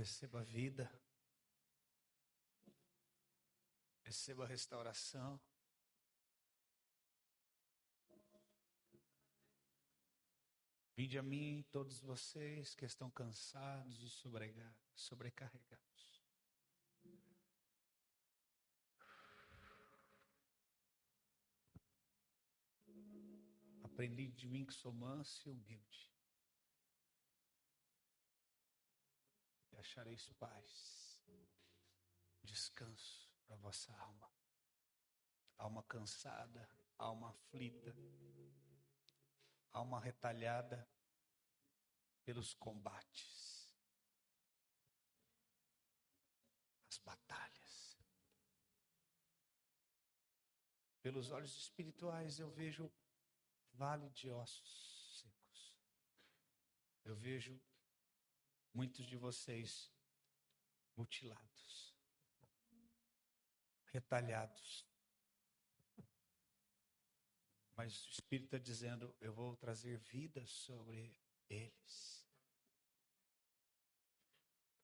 Receba vida. Receba restauração. Vinde a mim todos vocês que estão cansados e sobrecarregados. Aprendi de mim que sou manso e humilde. Achareis paz, descanso para vossa alma. Alma cansada, alma aflita alma retalhada pelos combates, as batalhas. Pelos olhos espirituais eu vejo vale de ossos secos. Eu vejo muitos de vocês mutilados, retalhados, mas o Espírito está dizendo: eu vou trazer vida sobre eles.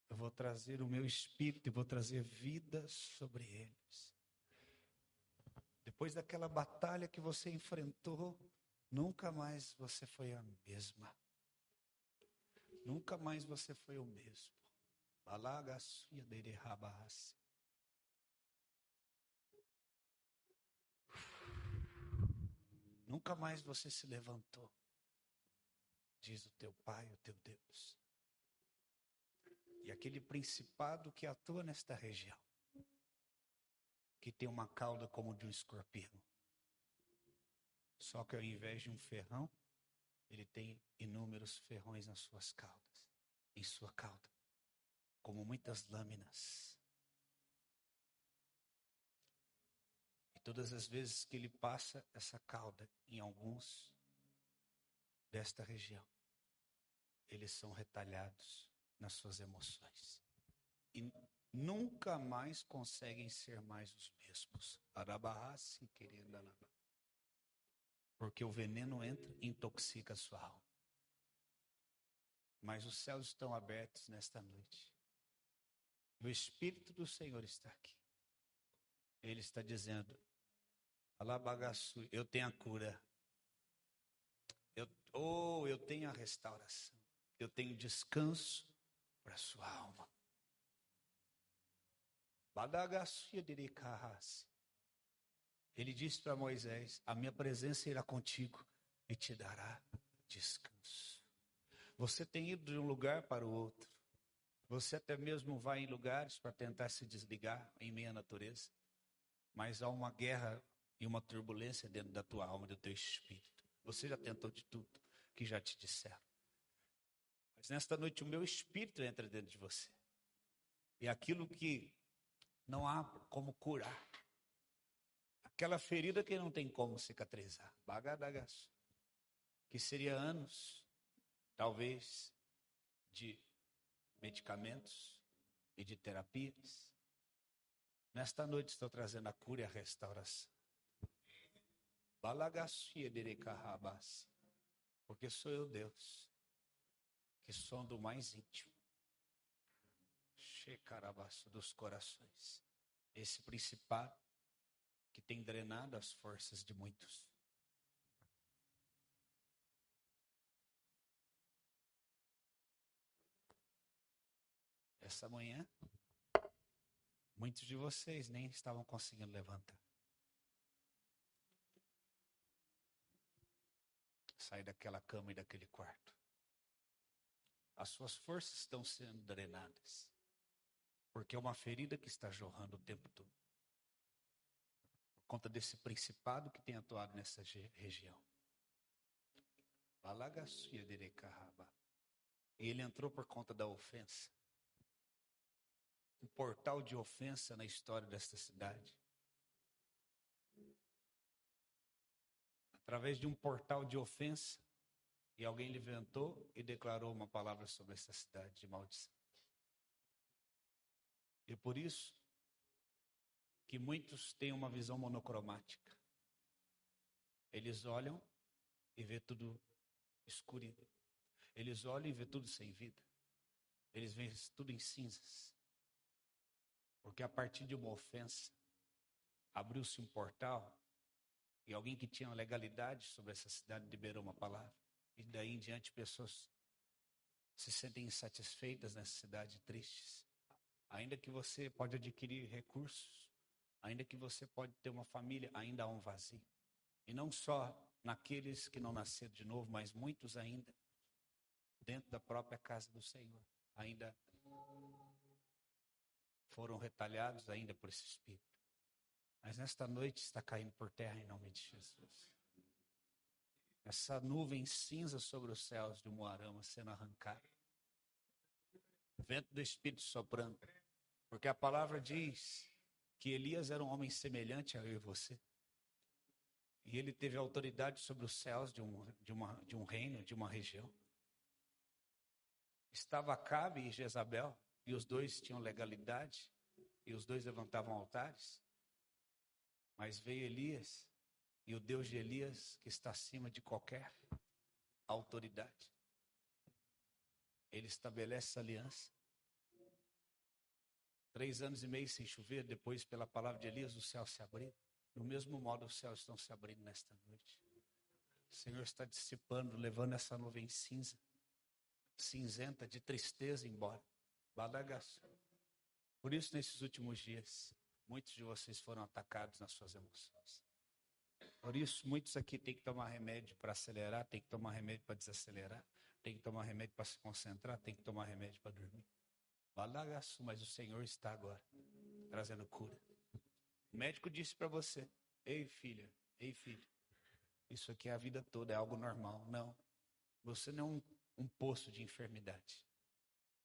Eu vou trazer o meu Espírito e vou trazer vida sobre eles. Depois daquela batalha que você enfrentou, nunca mais você foi a mesma. Nunca mais você foi o mesmo. Nunca mais você se levantou, diz o teu Pai, o teu Deus. E aquele principado que atua nesta região, que tem uma cauda como de um escorpião, só que ao invés de um ferrão, ele tem inúmeros ferrões nas suas caudas, em sua cauda, como muitas lâminas. Todas as vezes que ele passa essa cauda em alguns desta região, eles são retalhados nas suas emoções. E nunca mais conseguem ser mais os mesmos. Arabarrace querendo alabar. Porque o veneno entra e intoxica a sua alma. Mas os céus estão abertos nesta noite. O Espírito do Senhor está aqui. Ele está dizendo: Alabagaçu, eu tenho a cura. Eu, oh, eu tenho a restauração. Eu tenho descanso para a sua alma. Ele disse para Moisés: A minha presença irá contigo e te dará descanso. Você tem ido de um lugar para o outro. Você até mesmo vai em lugares para tentar se desligar em meia natureza. Mas há uma guerra e uma turbulência dentro da tua alma, do teu espírito. Você já tentou de tudo que já te disseram. Mas nesta noite o meu espírito entra dentro de você. E aquilo que não há como curar. Aquela ferida que não tem como cicatrizar. Bagadagas. Que seria anos, talvez, de medicamentos e de terapias. Nesta noite estou trazendo a cura e a restauração. Porque sou eu Deus, que som do mais íntimo. Shekarabaço dos corações. Esse principado que tem drenado as forças de muitos. Essa manhã, muitos de vocês nem estavam conseguindo levantar. sair daquela cama e daquele quarto. As suas forças estão sendo drenadas. Porque é uma ferida que está jorrando o tempo todo. Conta desse principado que tem atuado nessa região. E ele entrou por conta da ofensa. Um portal de ofensa na história desta cidade. através de um portal de ofensa, e alguém levantou e declarou uma palavra sobre essa cidade de maldição. E por isso que muitos têm uma visão monocromática. Eles olham e vê tudo escuro. Eles olham e vê tudo sem vida. eles veem tudo em cinzas. Porque a partir de uma ofensa, abriu-se um portal e alguém que tinha legalidade sobre essa cidade liberou uma palavra. E daí em diante pessoas se sentem insatisfeitas nessa cidade, tristes. Ainda que você pode adquirir recursos, ainda que você pode ter uma família, ainda há um vazio. E não só naqueles que não nasceram de novo, mas muitos ainda dentro da própria casa do Senhor, ainda foram retalhados ainda por esse espírito. Mas nesta noite está caindo por terra em nome de Jesus. Essa nuvem cinza sobre os céus de Moarama sendo arrancada. Vento do Espírito soprando. Porque a palavra diz que Elias era um homem semelhante a eu e você. E ele teve autoridade sobre os céus de um, de uma, de um reino, de uma região. Estava Acabe e Jezabel, e os dois tinham legalidade, e os dois levantavam altares. Mas veio Elias, e o Deus de Elias, que está acima de qualquer autoridade, ele estabelece aliança. Três anos e meio sem chover, depois, pela palavra de Elias, o céu se abriu. Do mesmo modo, os céus estão se abrindo nesta noite. O Senhor está dissipando, levando essa nuvem cinza, cinzenta, de tristeza embora. Badagaço. Por isso, nesses últimos dias, muitos de vocês foram atacados nas suas emoções. Por isso, muitos aqui têm que tomar remédio para acelerar, têm que tomar remédio para desacelerar, têm que tomar remédio para se concentrar, têm que tomar remédio para dormir. Mas o Senhor está agora trazendo cura. O médico disse para você: Ei, filha, ei, filho, isso aqui é a vida toda, é algo normal. Não. Você não é um, um poço de enfermidade.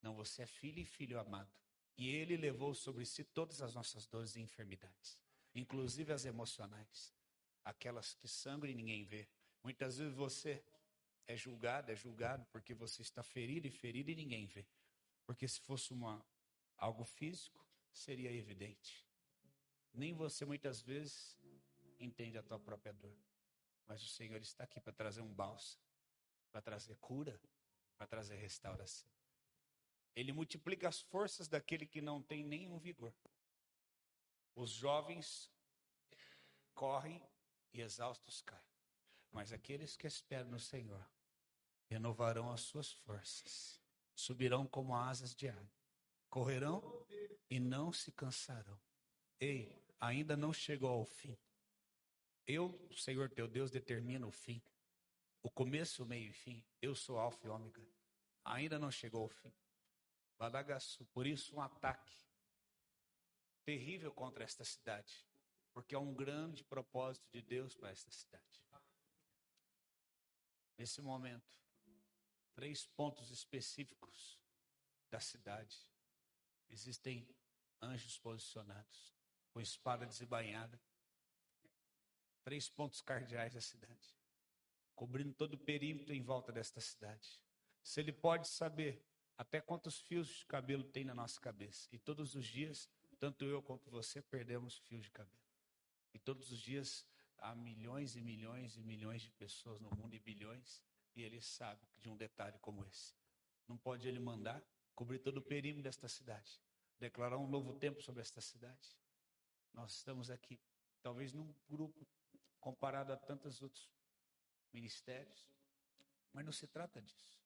Não, você é filho e filho amado. E ele levou sobre si todas as nossas dores e enfermidades, inclusive as emocionais, aquelas que sangram e ninguém vê. Muitas vezes você é julgado, é julgado porque você está ferido e ferido e ninguém vê. Porque se fosse uma algo físico, seria evidente. Nem você muitas vezes entende a tua própria dor. Mas o Senhor está aqui para trazer um bálsamo, para trazer cura, para trazer restauração. Ele multiplica as forças daquele que não tem nenhum vigor. Os jovens correm e exaustos caem. Mas aqueles que esperam no Senhor renovarão as suas forças, subirão como asas de águia, correrão e não se cansarão. Ei, ainda não chegou ao fim. Eu, Senhor teu Deus, determino o fim. O começo, o meio e fim. Eu sou Alfa e Ômega. Ainda não chegou ao fim. Badagaçu. Por isso, um ataque terrível contra esta cidade, porque há um grande propósito de Deus para esta cidade. Nesse momento, três pontos específicos da cidade. Existem anjos posicionados, com espada desembainhada. Três pontos cardeais da cidade, cobrindo todo o perímetro em volta desta cidade. Se ele pode saber até quantos fios de cabelo tem na nossa cabeça. E todos os dias, tanto eu quanto você, perdemos fios de cabelo. E todos os dias há milhões e milhões e milhões de pessoas no mundo e bilhões. E ele sabe de um detalhe como esse. Não pode ele mandar cobrir todo o perímetro desta cidade, declarar um novo tempo sobre esta cidade. Nós estamos aqui, talvez num grupo comparado a tantos outros ministérios, mas não se trata disso.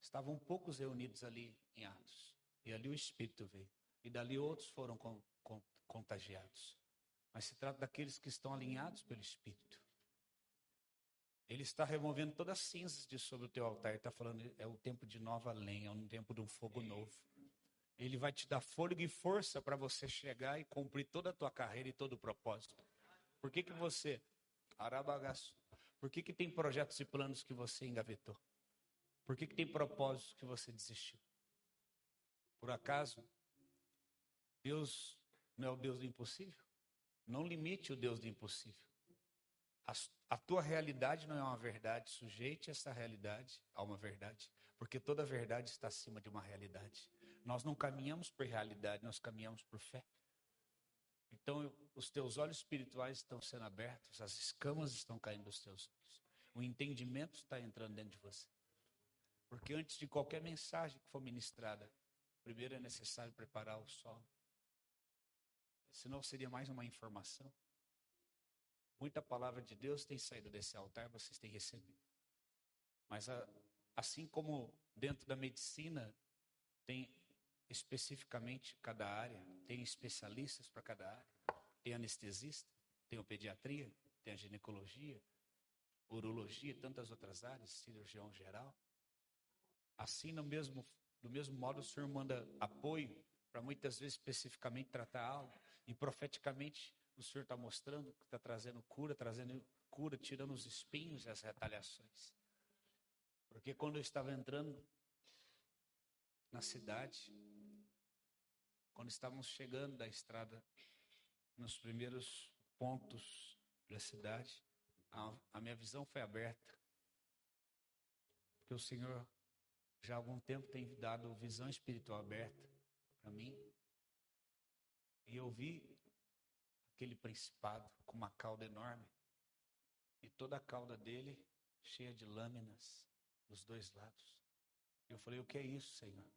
Estavam poucos reunidos ali em Atos. E ali o Espírito veio. E dali outros foram con, con, contagiados. Mas se trata daqueles que estão alinhados pelo Espírito. Ele está removendo todas as cinzas de sobre o teu altar. Ele está falando, é o tempo de nova lenha, é um tempo de um fogo novo. Ele vai te dar fôlego e força para você chegar e cumprir toda a tua carreira e todo o propósito. Por que, que você, Arabagaço, por que, que tem projetos e planos que você engavetou? Por que, que tem propósito que você desistiu? Por acaso, Deus não é o Deus do impossível? Não limite o Deus do impossível. A, tua realidade não é uma verdade, sujeite essa realidade a uma verdade, porque toda verdade está acima de uma realidade. Nós não caminhamos por realidade, nós caminhamos por fé. Então, os teus olhos espirituais estão sendo abertos, as escamas estão caindo dos teus olhos, o entendimento está entrando dentro de você. Porque antes de qualquer mensagem que for ministrada, primeiro é necessário preparar o solo. Senão seria mais uma informação. Muita palavra de Deus tem saído desse altar, vocês têm recebido. Mas assim como dentro da medicina tem especificamente cada área, tem especialistas para cada área, tem anestesista, tem o pediatria, tem a ginecologia, urologia tantas outras áreas, cirurgião geral. Assim, no mesmo, do mesmo modo, o Senhor manda apoio para muitas vezes especificamente tratar algo, e profeticamente o Senhor está mostrando que está trazendo cura, trazendo cura, tirando os espinhos e as retaliações. Porque quando eu estava entrando na cidade, quando estávamos chegando da estrada, nos primeiros pontos da cidade, a, a minha visão foi aberta. Porque o Senhor já há algum tempo tem dado visão espiritual aberta para mim. E eu vi aquele principado com uma cauda enorme. E toda a cauda dele cheia de lâminas dos dois lados. Eu falei: O que é isso, Senhor?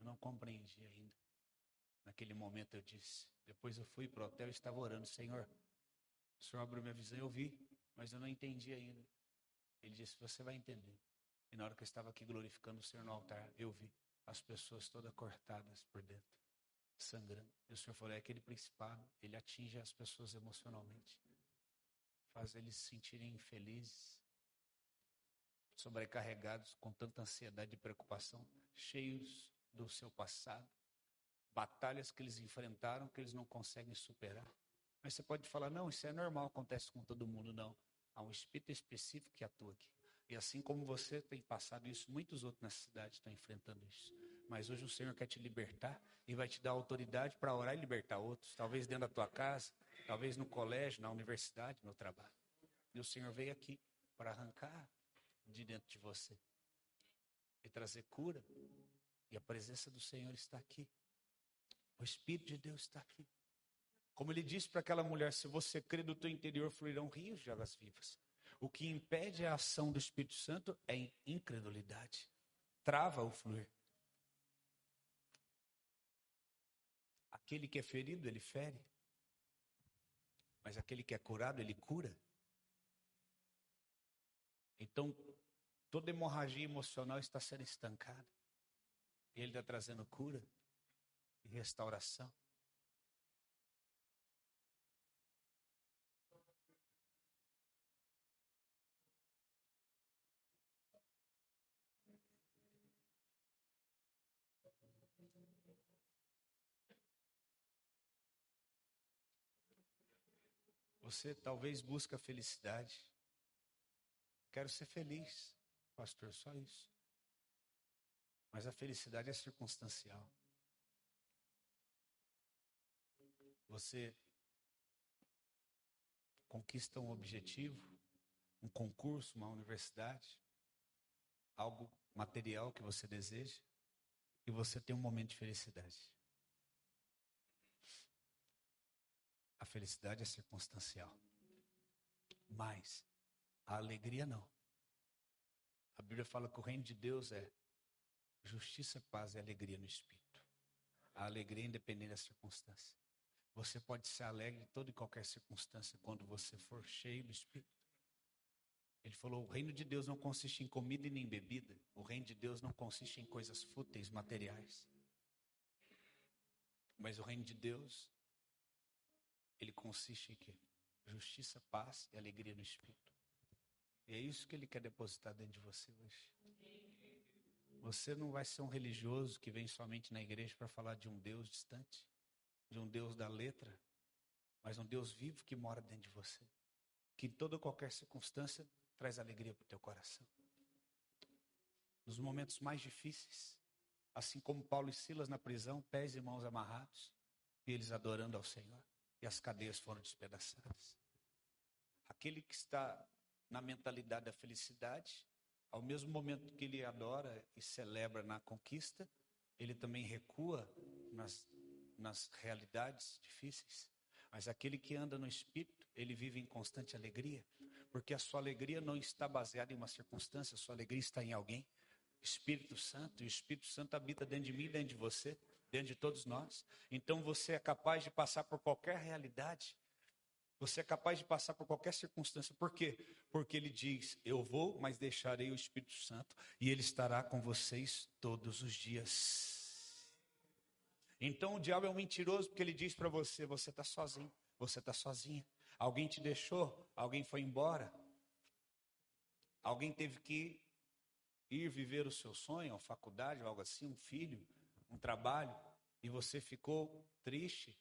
Eu não compreendi ainda. Naquele momento eu disse. Depois eu fui para o hotel e estava orando: Senhor, o Senhor abriu minha visão, eu vi, mas eu não entendi ainda. Ele disse: Você vai entender. E na hora que eu estava aqui glorificando o Senhor no altar, eu vi as pessoas todas cortadas por dentro, sangrando. E o Senhor falou: É aquele principado, ele atinge as pessoas emocionalmente, faz eles se sentirem infelizes, sobrecarregados com tanta ansiedade e preocupação, cheios do seu passado, batalhas que eles enfrentaram que eles não conseguem superar. Mas você pode falar, não, isso é normal, acontece com todo mundo. Não. Há um espírito específico que atua aqui. E assim como você tem passado isso, muitos outros nessa cidade estão enfrentando isso. Mas hoje o Senhor quer te libertar e vai te dar autoridade para orar e libertar outros. Talvez dentro da tua casa, talvez no colégio, na universidade, no trabalho. E o Senhor veio aqui para arrancar de dentro de você e trazer cura. E a presença do Senhor está aqui. O Espírito de Deus está aqui. Como ele disse para aquela mulher: se você crê do teu interior, fluirão rios de águas vivas. O que impede a ação do Espírito Santo é incredulidade. Trava o fluir. Aquele que é ferido, ele fere. Mas aquele que é curado, ele cura. Então, toda hemorragia emocional está sendo estancada. Ele está trazendo cura e restauração. Você talvez busca felicidade. Quero ser feliz, pastor, só isso. Mas a felicidade é circunstancial. Você conquista um objetivo, um concurso, uma universidade, algo material que você deseja, e você tem um momento de felicidade. Felicidade é circunstancial. Mas a alegria não. A Bíblia fala que o reino de Deus é justiça, paz e alegria no espírito. A alegria independente da circunstância. Você pode ser alegre em toda e qualquer circunstância quando você for cheio do espírito. Ele falou: o reino de Deus não consiste em comida e nem bebida. O reino de Deus não consiste em coisas fúteis, materiais. Mas o reino de Deus ele consiste em quê? Justiça, paz e alegria no Espírito. E é isso que ele quer depositar dentro de você hoje. Você não vai ser um religioso que vem somente na igreja para falar de um Deus distante, de um Deus da letra, mas um Deus vivo que mora dentro de você. Que em toda qualquer circunstância traz alegria para o teu coração. Nos momentos mais difíceis, assim como Paulo e Silas na prisão, pés e mãos amarrados, e eles adorando ao Senhor e as cadeias foram despedaçadas. Aquele que está na mentalidade da felicidade, ao mesmo momento que ele adora e celebra na conquista, ele também recua nas, nas realidades difíceis. Mas aquele que anda no espírito, ele vive em constante alegria, porque a sua alegria não está baseada em uma circunstância, a sua alegria está em alguém. Espírito Santo, e o Espírito Santo habita dentro de mim, dentro de você, dentro de todos nós. Então você é capaz de passar por qualquer realidade. Você é capaz de passar por qualquer circunstância. Por quê? Porque ele diz: Eu vou, mas deixarei o Espírito Santo e ele estará com vocês todos os dias. Então o diabo é um mentiroso porque ele diz para você: Você está sozinho, você está sozinha. Alguém te deixou, alguém foi embora, alguém teve que ir viver o seu sonho, uma faculdade, algo assim, um filho, um trabalho, e você ficou triste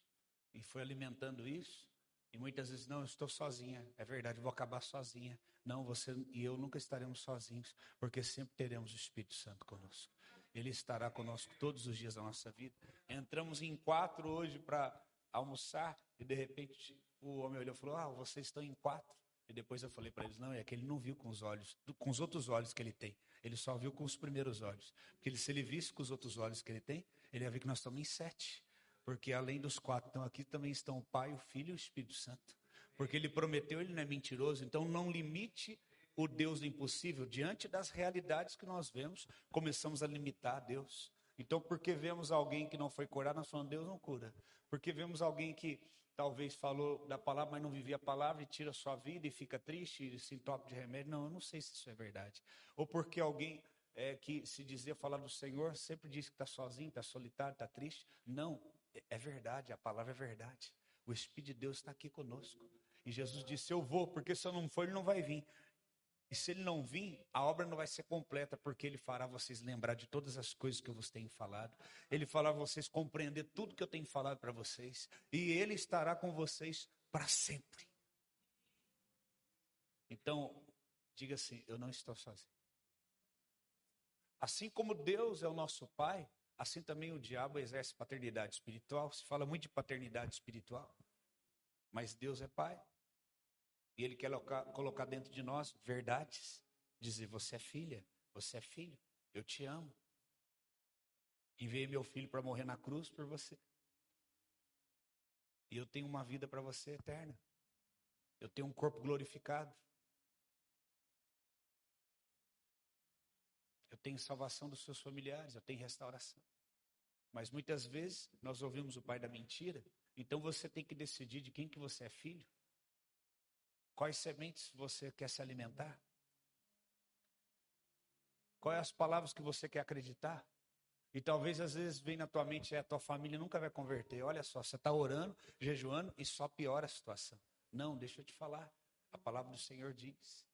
e foi alimentando isso. E muitas vezes, não, eu estou sozinha. É verdade, vou acabar sozinha. Não, você e eu nunca estaremos sozinhos, porque sempre teremos o Espírito Santo conosco. Ele estará conosco todos os dias da nossa vida. Entramos em quatro hoje para almoçar e de repente o homem olhou e falou: Ah, vocês estão em quatro. E depois eu falei para eles: Não, é que ele não viu com os olhos, com os outros olhos que ele tem. Ele só viu com os primeiros olhos. Porque se ele visse com os outros olhos que ele tem, ele ia ver que nós estamos em sete. Porque além dos quatro estão aqui, também estão o Pai, o Filho e o Espírito Santo. Porque ele prometeu, ele não é mentiroso. Então não limite o Deus do impossível. Diante das realidades que nós vemos, começamos a limitar a Deus. Então, porque vemos alguém que não foi curado, nós falamos, Deus não cura. Porque vemos alguém que talvez falou da palavra, mas não vivia a palavra e tira a sua vida e fica triste e se entope de remédio. Não, eu não sei se isso é verdade. Ou porque alguém é, que se dizia falar do Senhor sempre diz que está sozinho, está solitário, está triste. Não, é, é verdade, a palavra é verdade. O Espírito de Deus está aqui conosco. E Jesus disse: Eu vou, porque se eu não for, ele não vai vir. E se ele não vir, a obra não vai ser completa, porque ele fará vocês lembrar de todas as coisas que eu vos tenho falado. Ele fará vocês compreender tudo que eu tenho falado para vocês. E ele estará com vocês para sempre. Então, diga assim: eu não estou sozinho. Assim como Deus é o nosso Pai, assim também o diabo exerce paternidade espiritual. Se fala muito de paternidade espiritual, mas Deus é Pai. E Ele quer colocar dentro de nós verdades. Dizer: Você é filha, você é filho, eu te amo. Enviei meu filho para morrer na cruz por você. E eu tenho uma vida para você eterna. Eu tenho um corpo glorificado. Eu tenho salvação dos seus familiares, eu tenho restauração. Mas muitas vezes nós ouvimos o pai da mentira, então você tem que decidir de quem que você é filho. Quais sementes você quer se alimentar? Quais as palavras que você quer acreditar? E talvez às vezes vem na tua mente, é, a tua família nunca vai converter. Olha só, você está orando, jejuando e só piora a situação. Não, deixa eu te falar. A palavra do Senhor diz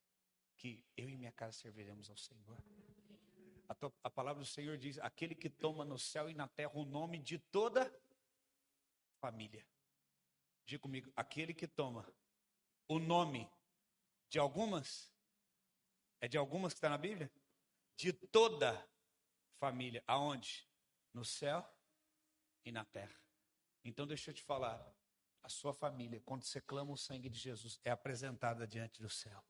que eu e minha casa serviremos ao Senhor. A, tua, a palavra do Senhor diz: aquele que toma no céu e na terra o nome de toda família. Diga comigo, aquele que toma o nome de algumas? É de algumas que está na Bíblia? De toda família. Aonde? No céu e na terra. Então deixa eu te falar. A sua família, quando você clama o sangue de Jesus, é apresentada diante do céu.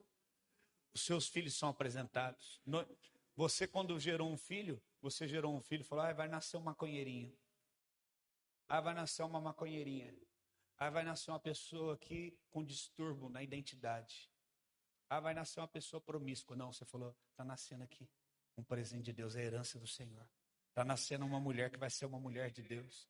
Os seus filhos são apresentados. Você, quando gerou um filho, você gerou um filho e falou: ah, vai nascer um maconheirinho. Ah, vai nascer uma maconheirinha. Aí vai nascer uma pessoa aqui com distúrbio na identidade. Ah, vai nascer uma pessoa promíscua. Não, você falou, está nascendo aqui um presente de Deus, é a herança do Senhor. Está nascendo uma mulher que vai ser uma mulher de Deus.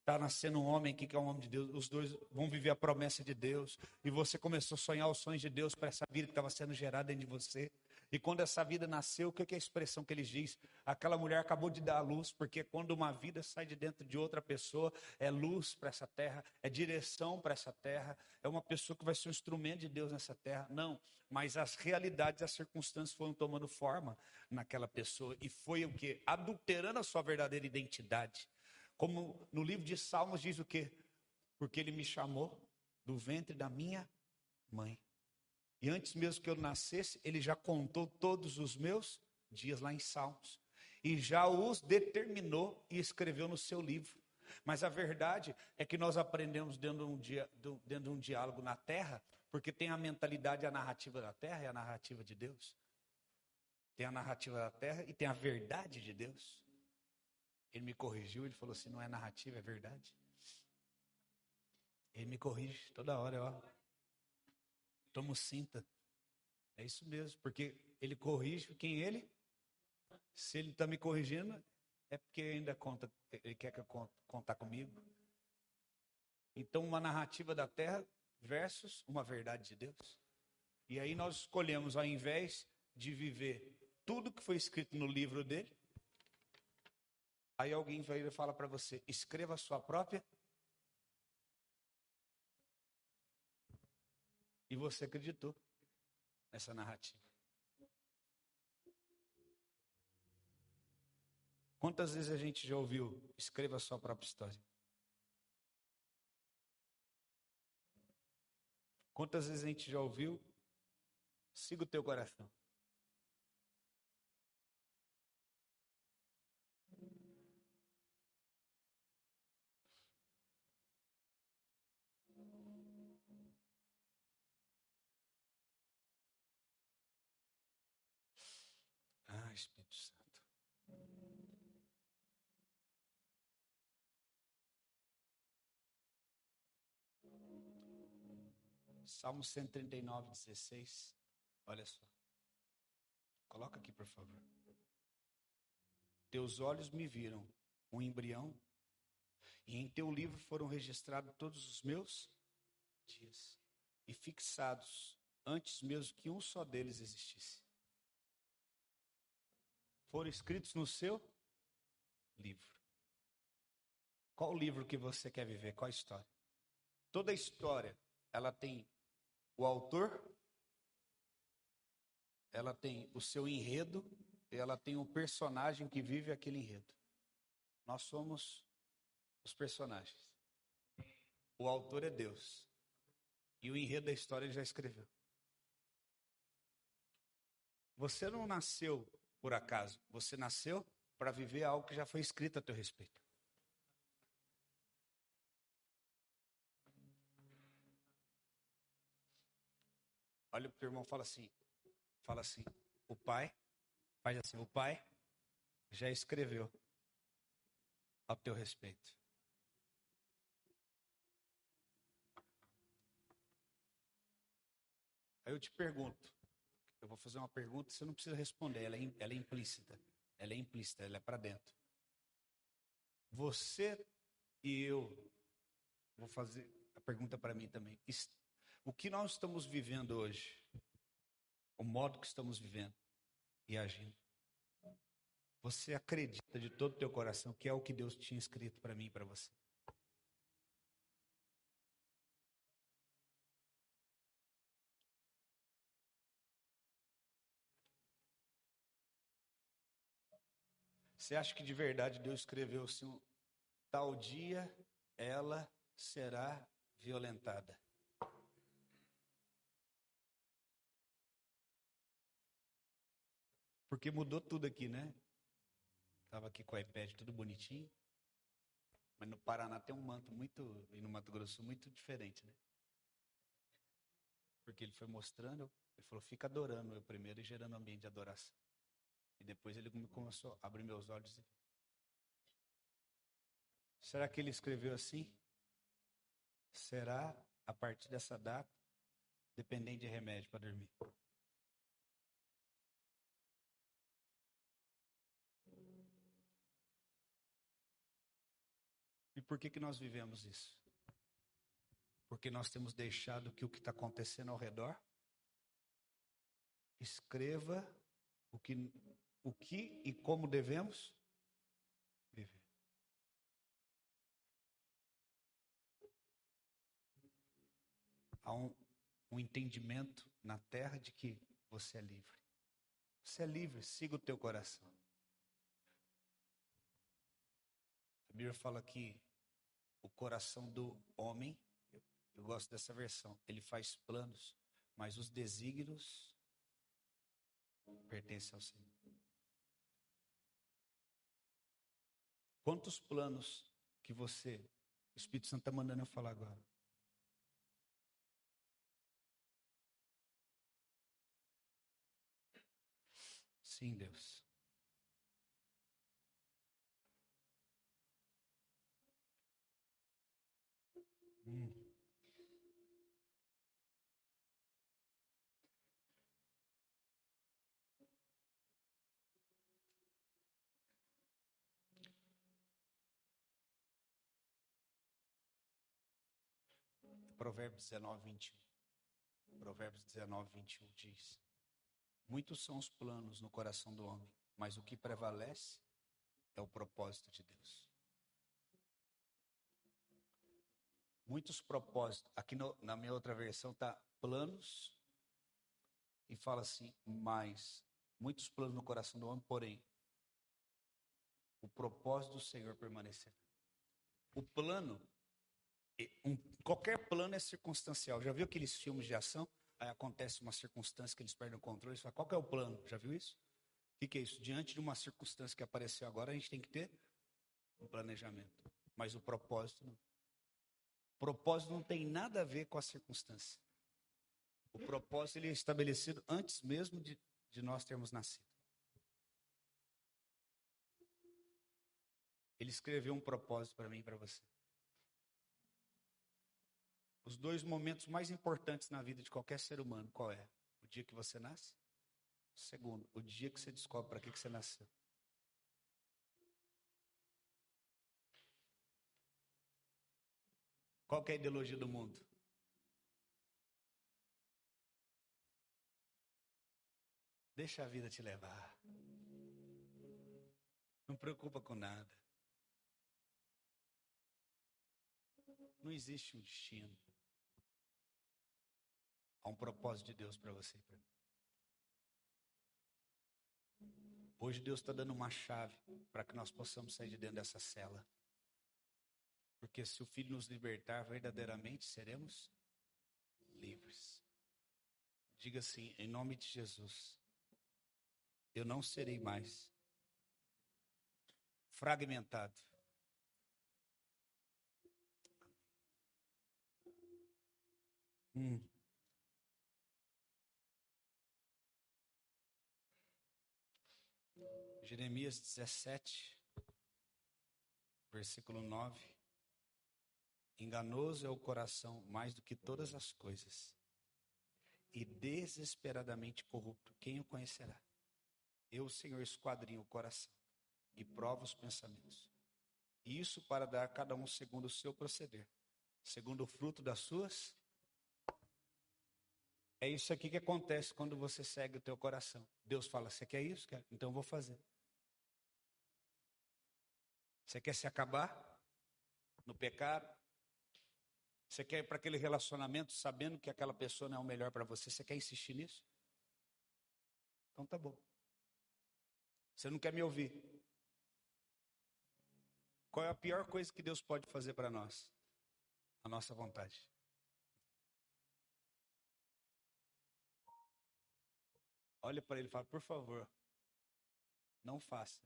Está nascendo um homem aqui que é um homem de Deus. Os dois vão viver a promessa de Deus. E você começou a sonhar os sonhos de Deus para essa vida que estava sendo gerada dentro de você. E quando essa vida nasceu, o que é a expressão que eles diz? Aquela mulher acabou de dar a luz, porque quando uma vida sai de dentro de outra pessoa, é luz para essa terra, é direção para essa terra, é uma pessoa que vai ser um instrumento de Deus nessa terra. Não, mas as realidades, as circunstâncias foram tomando forma naquela pessoa e foi o que? Adulterando a sua verdadeira identidade. Como no livro de Salmos diz o quê? Porque ele me chamou do ventre da minha mãe. E antes mesmo que eu nascesse, ele já contou todos os meus dias lá em Salmos. E já os determinou e escreveu no seu livro. Mas a verdade é que nós aprendemos dentro de um, dia, dentro de um diálogo na terra, porque tem a mentalidade, a narrativa da terra e a narrativa de Deus. Tem a narrativa da terra e tem a verdade de Deus. Ele me corrigiu, ele falou assim: não é narrativa, é verdade. Ele me corrige toda hora, ó. Toma cinta. É isso mesmo, porque ele corrige quem ele Se ele está me corrigindo, é porque ainda conta, ele quer que eu conte, contar comigo. Então, uma narrativa da terra versus uma verdade de Deus. E aí nós escolhemos, ao invés de viver tudo que foi escrito no livro dele, aí alguém vai e fala para você: escreva a sua própria. E você acreditou nessa narrativa. Quantas vezes a gente já ouviu, escreva a sua própria história? Quantas vezes a gente já ouviu, siga o teu coração? Salmo 139, 16. Olha só. Coloca aqui, por favor. Teus olhos me viram, um embrião, e em teu livro foram registrados todos os meus dias, e fixados antes mesmo que um só deles existisse. Foram escritos no seu livro. Qual livro que você quer viver? Qual a história? Toda história, ela tem o autor, ela tem o seu enredo, ela tem um personagem que vive aquele enredo. Nós somos os personagens. O autor é Deus. E o enredo da história ele já escreveu. Você não nasceu por acaso. Você nasceu para viver algo que já foi escrito a teu respeito. Olha para o teu irmão fala assim. Fala assim. O pai, faz assim, o pai já escreveu a teu respeito. Aí eu te pergunto, eu vou fazer uma pergunta, você não precisa responder, ela é, ela é implícita. Ela é implícita, ela é para dentro. Você e eu, vou fazer a pergunta para mim também. O que nós estamos vivendo hoje, o modo que estamos vivendo e agindo, você acredita de todo o teu coração que é o que Deus tinha escrito para mim e para você? Você acha que de verdade Deus escreveu assim, tal dia ela será violentada? Porque mudou tudo aqui, né? Tava aqui com o iPad tudo bonitinho. Mas no Paraná tem um manto muito, e no Mato Grosso muito diferente, né? Porque ele foi mostrando, ele falou, fica adorando eu primeiro e gerando ambiente de adoração. E depois ele começou a abrir meus olhos e... Será que ele escreveu assim? Será, a partir dessa data, dependente de remédio para dormir? Por que, que nós vivemos isso? Porque nós temos deixado que o que está acontecendo ao redor escreva o que, o que e como devemos viver. Há um, um entendimento na terra de que você é livre. Você é livre, siga o teu coração. A Bíblia fala que o coração do homem, eu, eu gosto dessa versão, ele faz planos, mas os desígnios pertencem ao Senhor. Quantos planos que você, o Espírito Santo está mandando eu falar agora? Sim, Deus. Provérbios 19, 21. Provérbios 19, 21 diz: Muitos são os planos no coração do homem, mas o que prevalece é o propósito de Deus. Muitos propósitos. Aqui no, na minha outra versão está planos e fala assim, mas muitos planos no coração do homem, porém o propósito do Senhor permanecerá. O plano, um, qualquer plano é circunstancial. Já viu aqueles filmes de ação? Aí acontece uma circunstância que eles perdem o controle. Você fala, qual é o plano? Já viu isso? O que, que é isso? Diante de uma circunstância que apareceu agora, a gente tem que ter um planejamento. Mas o propósito não. O propósito não tem nada a ver com a circunstância. O propósito ele é estabelecido antes mesmo de, de nós termos nascido. Ele escreveu um propósito para mim e para você. Os dois momentos mais importantes na vida de qualquer ser humano, qual é? O dia que você nasce? Segundo, o dia que você descobre para que, que você nasceu. Qual é a ideologia do mundo? Deixa a vida te levar. Não preocupa com nada. Não existe um destino. Um propósito de Deus para você e para mim. Hoje Deus está dando uma chave para que nós possamos sair de dentro dessa cela. Porque se o Filho nos libertar, verdadeiramente seremos livres. Diga assim, em nome de Jesus, eu não serei mais fragmentado. Hum. Jeremias 17, versículo 9. Enganoso é o coração mais do que todas as coisas, e desesperadamente corrupto. Quem o conhecerá? Eu, Senhor, esquadrinho o coração e provo os pensamentos. Isso para dar a cada um segundo o seu proceder, segundo o fruto das suas. É isso aqui que acontece quando você segue o teu coração. Deus fala: Você quer isso? Quer? Então eu vou fazer. Você quer se acabar no pecado? Você quer ir para aquele relacionamento sabendo que aquela pessoa não é o melhor para você? Você quer insistir nisso? Então tá bom. Você não quer me ouvir. Qual é a pior coisa que Deus pode fazer para nós? A nossa vontade. Olha para ele e fala: por favor, não faça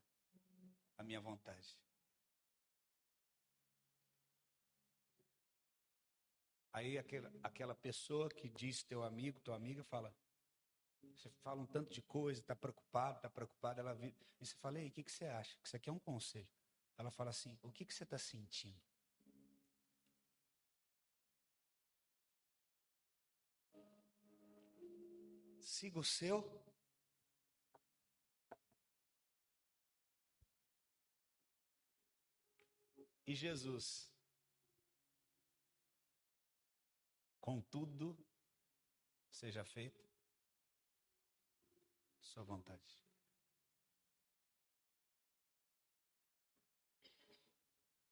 a minha vontade. Aí aquela, aquela pessoa que diz teu amigo, tua amiga, fala: você fala um tanto de coisa, está preocupado, está preocupado. Ela e você fala, ei, o que, que você acha? Isso aqui é um conselho. Ela fala assim, o que, que você está sentindo? Siga o seu. E Jesus, contudo, seja feito sua vontade.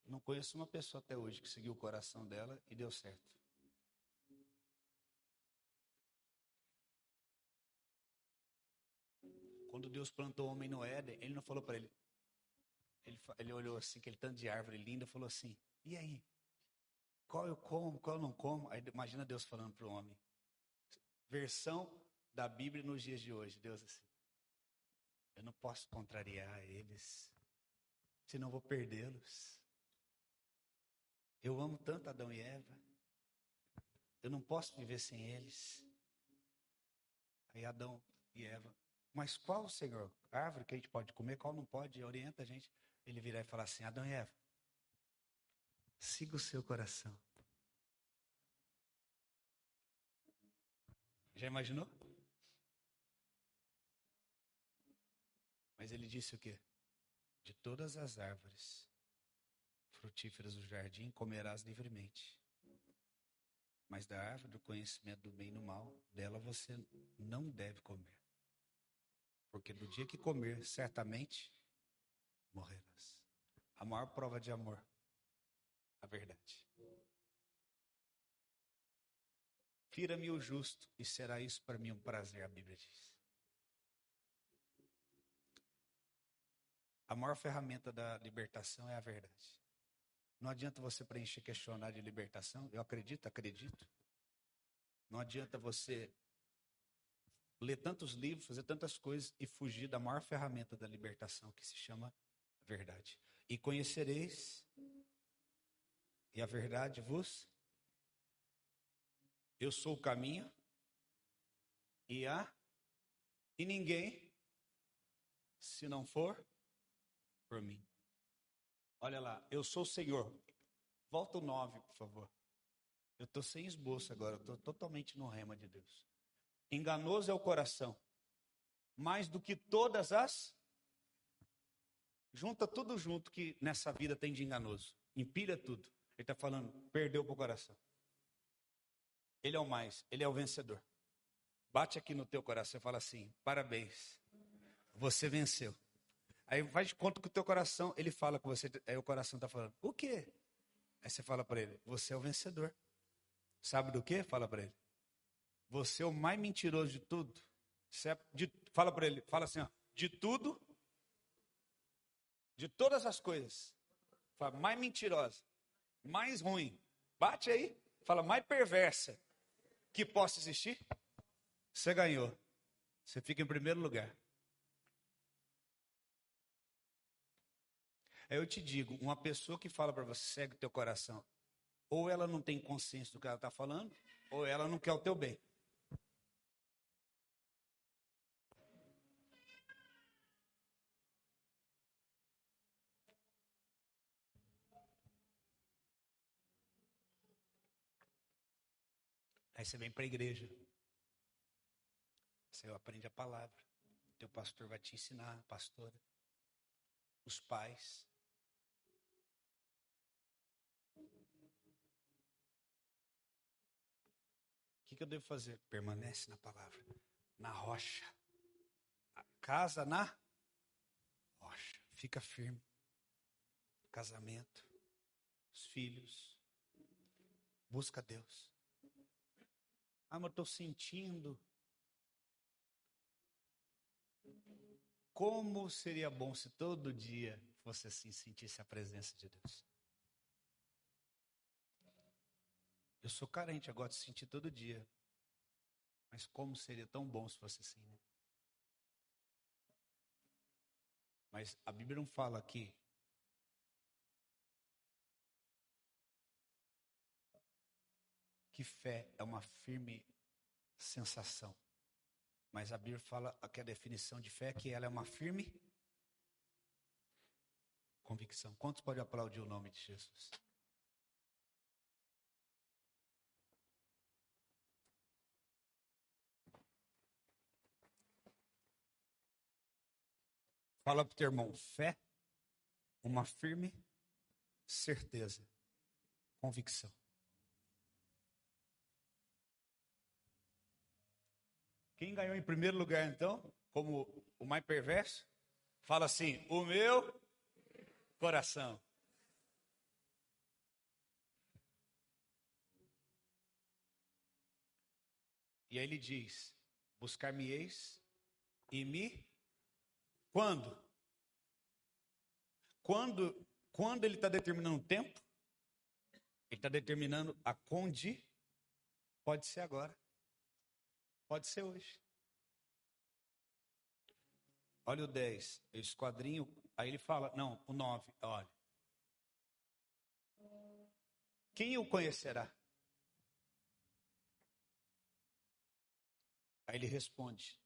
Não conheço uma pessoa até hoje que seguiu o coração dela e deu certo. Quando Deus plantou o homem no Éden, ele não falou para ele. ele. Ele olhou assim, aquele tanto de árvore linda, falou assim: E aí? Qual eu como, qual eu não como? Aí imagina Deus falando para o homem. Versão da Bíblia nos dias de hoje. Deus assim. Eu não posso contrariar eles, senão vou perdê-los. Eu amo tanto Adão e Eva. Eu não posso viver sem eles. Aí Adão e Eva. Mas qual, Senhor? Árvore que a gente pode comer, qual não pode? Orienta a gente. Ele virar e falar assim: Adão e Eva, siga o seu coração. Já imaginou? Mas ele disse o quê? De todas as árvores frutíferas do jardim comerás livremente. Mas da árvore do conhecimento do bem e do mal, dela você não deve comer. Porque no dia que comer, certamente morrerás. A maior prova de amor, a verdade. Fira-me o justo, e será isso para mim um prazer, a Bíblia diz. A maior ferramenta da libertação é a verdade. Não adianta você preencher questionário de libertação. Eu acredito, acredito. Não adianta você ler tantos livros, fazer tantas coisas e fugir da maior ferramenta da libertação, que se chama verdade. E conhecereis, e a verdade vos. Eu sou o caminho, e a. E ninguém, se não for por mim. Olha lá, eu sou o Senhor. Volta o 9, por favor. Eu estou sem esboço agora, estou totalmente no rema de Deus. Enganoso é o coração, mais do que todas as. Junta tudo junto que nessa vida tem de enganoso. Empilha tudo. Ele está falando, perdeu para o coração. Ele é o mais, ele é o vencedor. Bate aqui no teu coração e fala assim: parabéns, você venceu. Aí faz de conta que o teu coração, ele fala com você, aí o coração está falando, o quê? Aí você fala para ele, você é o vencedor. Sabe do que? Fala para ele. Você é o mais mentiroso de tudo. É de, fala para ele, fala assim, ó, de tudo, de todas as coisas. Fala, mais mentirosa, mais ruim. Bate aí, fala, mais perversa que possa existir. Você ganhou. Você fica em primeiro lugar. Aí eu te digo, uma pessoa que fala para você, segue o teu coração, ou ela não tem consciência do que ela está falando, ou ela não quer o teu bem. Aí você vem para a igreja. Você aprende a palavra. Teu pastor vai te ensinar, pastora. Os pais. que, que eu devo fazer? Permanece na palavra, na rocha. A casa na rocha. Fica firme. Casamento, os filhos. Busca Deus. Ah, mas eu estou sentindo. Como seria bom se todo dia você assim sentisse a presença de Deus? Eu sou carente, eu gosto de sentir todo dia. Mas como seria tão bom se fosse assim, né? Mas a Bíblia não fala aqui. Que fé é uma firme sensação. Mas a Bíblia fala que a definição de fé é que ela é uma firme convicção. Quantos podem aplaudir o nome de Jesus? Fala para o teu irmão, fé, uma firme certeza, convicção. Quem ganhou em primeiro lugar, então, como o mais perverso? Fala assim: o meu coração. E aí ele diz: buscar-me-eis e me quando? Quando, quando ele está determinando o tempo, ele está determinando a conde. Pode ser agora. Pode ser hoje. Olha o 10, o esquadrinho. Aí ele fala, não, o 9, olha. Quem o conhecerá? Aí ele responde: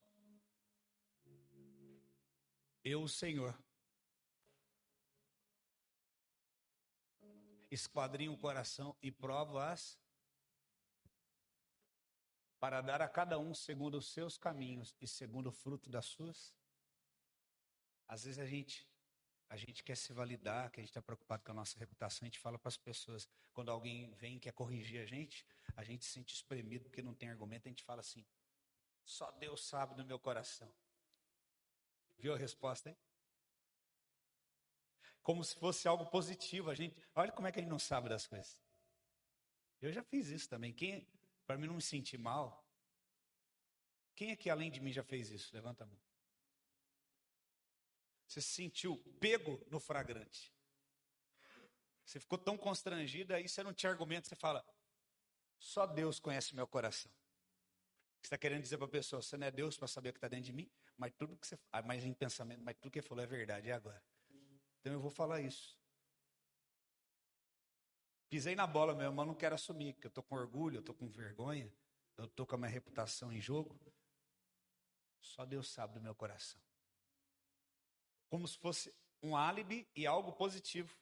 eu, o Senhor, esquadrinho o coração e provo as para dar a cada um segundo os seus caminhos e segundo o fruto das suas. Às vezes a gente a gente quer se validar, que a gente está preocupado com a nossa reputação, a gente fala para as pessoas. Quando alguém vem e quer corrigir a gente, a gente se sente espremido porque não tem argumento, a gente fala assim: só Deus sabe do meu coração. Viu a resposta, hein? Como se fosse algo positivo. A gente, olha como é que a gente não sabe das coisas. Eu já fiz isso também. Quem, para mim não me sentir mal, quem aqui além de mim já fez isso? Levanta a mão. Você se sentiu pego no fragrante. Você ficou tão constrangido, aí você não tinha argumento, você fala: só Deus conhece meu coração. Você está querendo dizer para a pessoa: você não é Deus para saber o que está dentro de mim, mas tudo que você, ah, mas em pensamento, mas tudo que falou é verdade, e agora? Então eu vou falar isso. Pisei na bola mesmo, mas não quero assumir, porque eu estou com orgulho, eu estou com vergonha, eu estou com a minha reputação em jogo. Só Deus sabe do meu coração. Como se fosse um álibi e algo positivo.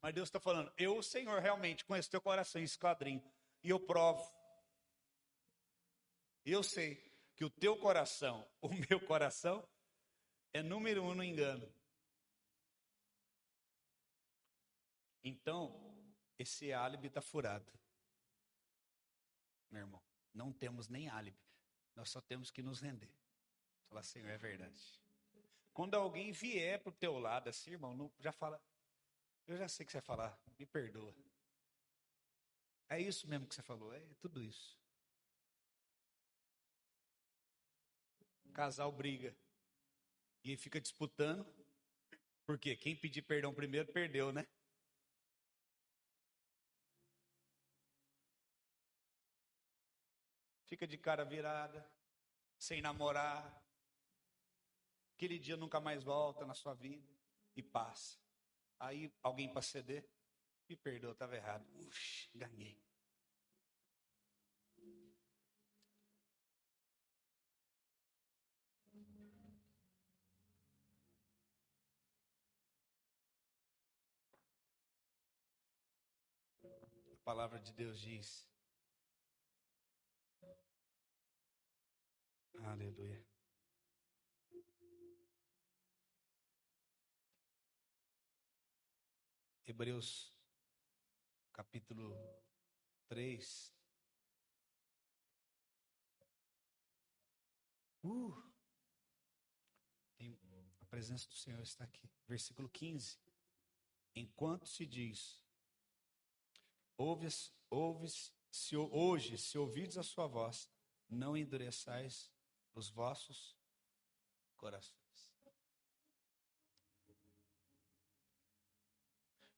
Mas Deus está falando, eu, Senhor, realmente conheço teu coração, esquadrinho, e eu provo. Eu sei que o teu coração, o meu coração, é número um no engano. Então, esse álibi está furado. Meu irmão, não temos nem álibi. Nós só temos que nos render. Falar, Senhor, é verdade. Quando alguém vier para o teu lado assim, irmão, não, já fala. Eu já sei que você vai falar, me perdoa. É isso mesmo que você falou, é tudo isso. Casal briga. E fica disputando. Porque quem pedir perdão primeiro perdeu, né? Fica de cara virada, sem namorar. Aquele dia nunca mais volta na sua vida e passa. Aí alguém para ceder, me perdoa, estava errado. Ux, ganhei. A palavra de Deus diz Aleluia. Hebreus capítulo 3. Uh, tem, a presença do Senhor está aqui. Versículo 15. Enquanto se diz, ouves, ouves, se, hoje, se ouvides a sua voz, não endureçais os vossos corações.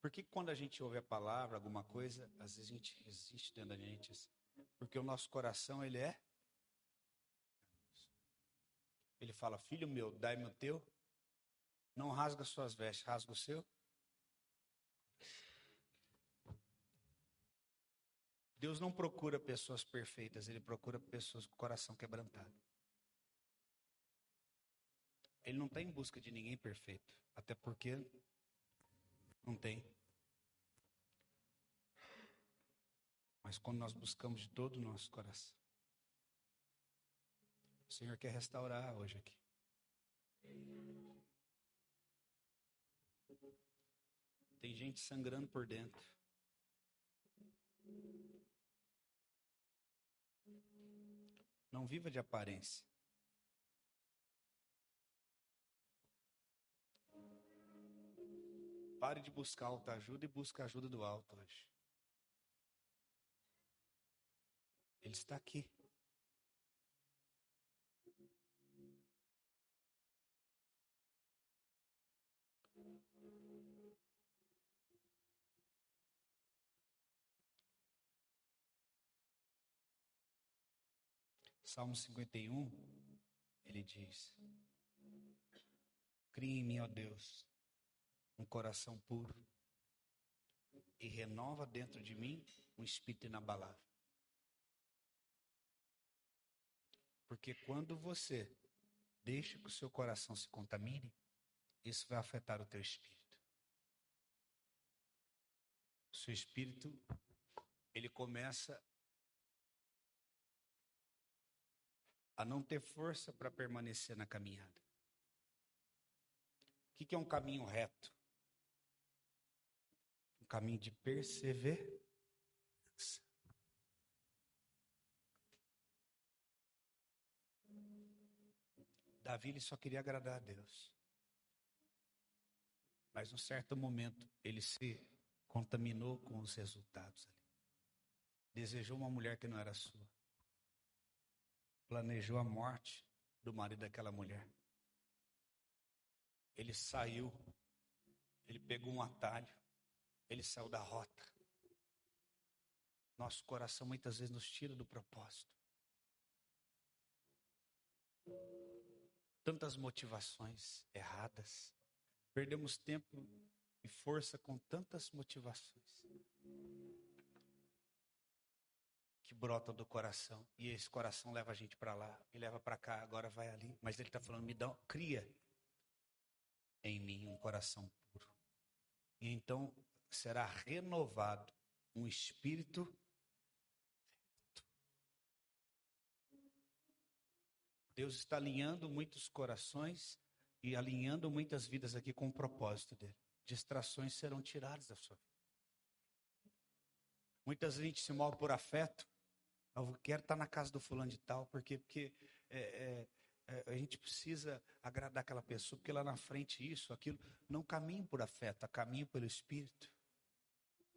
Porque quando a gente ouve a palavra, alguma coisa, às vezes a gente resiste dentro da gente. Assim. Porque o nosso coração, ele é. Ele fala, filho meu, dai-me o teu. Não rasga suas vestes, rasga o seu. Deus não procura pessoas perfeitas, Ele procura pessoas com o coração quebrantado. Ele não está em busca de ninguém perfeito. Até porque não tem. Mas quando nós buscamos de todo o nosso coração, o Senhor quer restaurar hoje aqui. Tem gente sangrando por dentro. Não viva de aparência. Pare de buscar alta ajuda e busque a ajuda do alto hoje. Ele está aqui. Salmo 51, ele diz: Crie em mim, ó Deus, um coração puro e renova dentro de mim um espírito inabalável. Porque quando você deixa que o seu coração se contamine, isso vai afetar o teu espírito. O seu espírito, ele começa a não ter força para permanecer na caminhada. O que é um caminho reto? Caminho de perseverança. Davi ele só queria agradar a Deus. Mas, num certo momento, ele se contaminou com os resultados ali. Desejou uma mulher que não era sua. Planejou a morte do marido daquela mulher. Ele saiu, ele pegou um atalho, ele saiu da rota. Nosso coração muitas vezes nos tira do propósito. Tantas motivações erradas. Perdemos tempo e força com tantas motivações que brotam do coração e esse coração leva a gente para lá e leva para cá, agora vai ali, mas ele está falando, me dá, cria em mim um coração puro. E então será renovado um espírito Deus está alinhando muitos corações e alinhando muitas vidas aqui com o propósito dele. Distrações serão tiradas da sua vida. Muitas gente se move por afeto. Eu quero estar na casa do fulano de tal, porque, porque é, é, é, a gente precisa agradar aquela pessoa, porque lá na frente isso, aquilo. Não caminho por afeto, caminho pelo Espírito.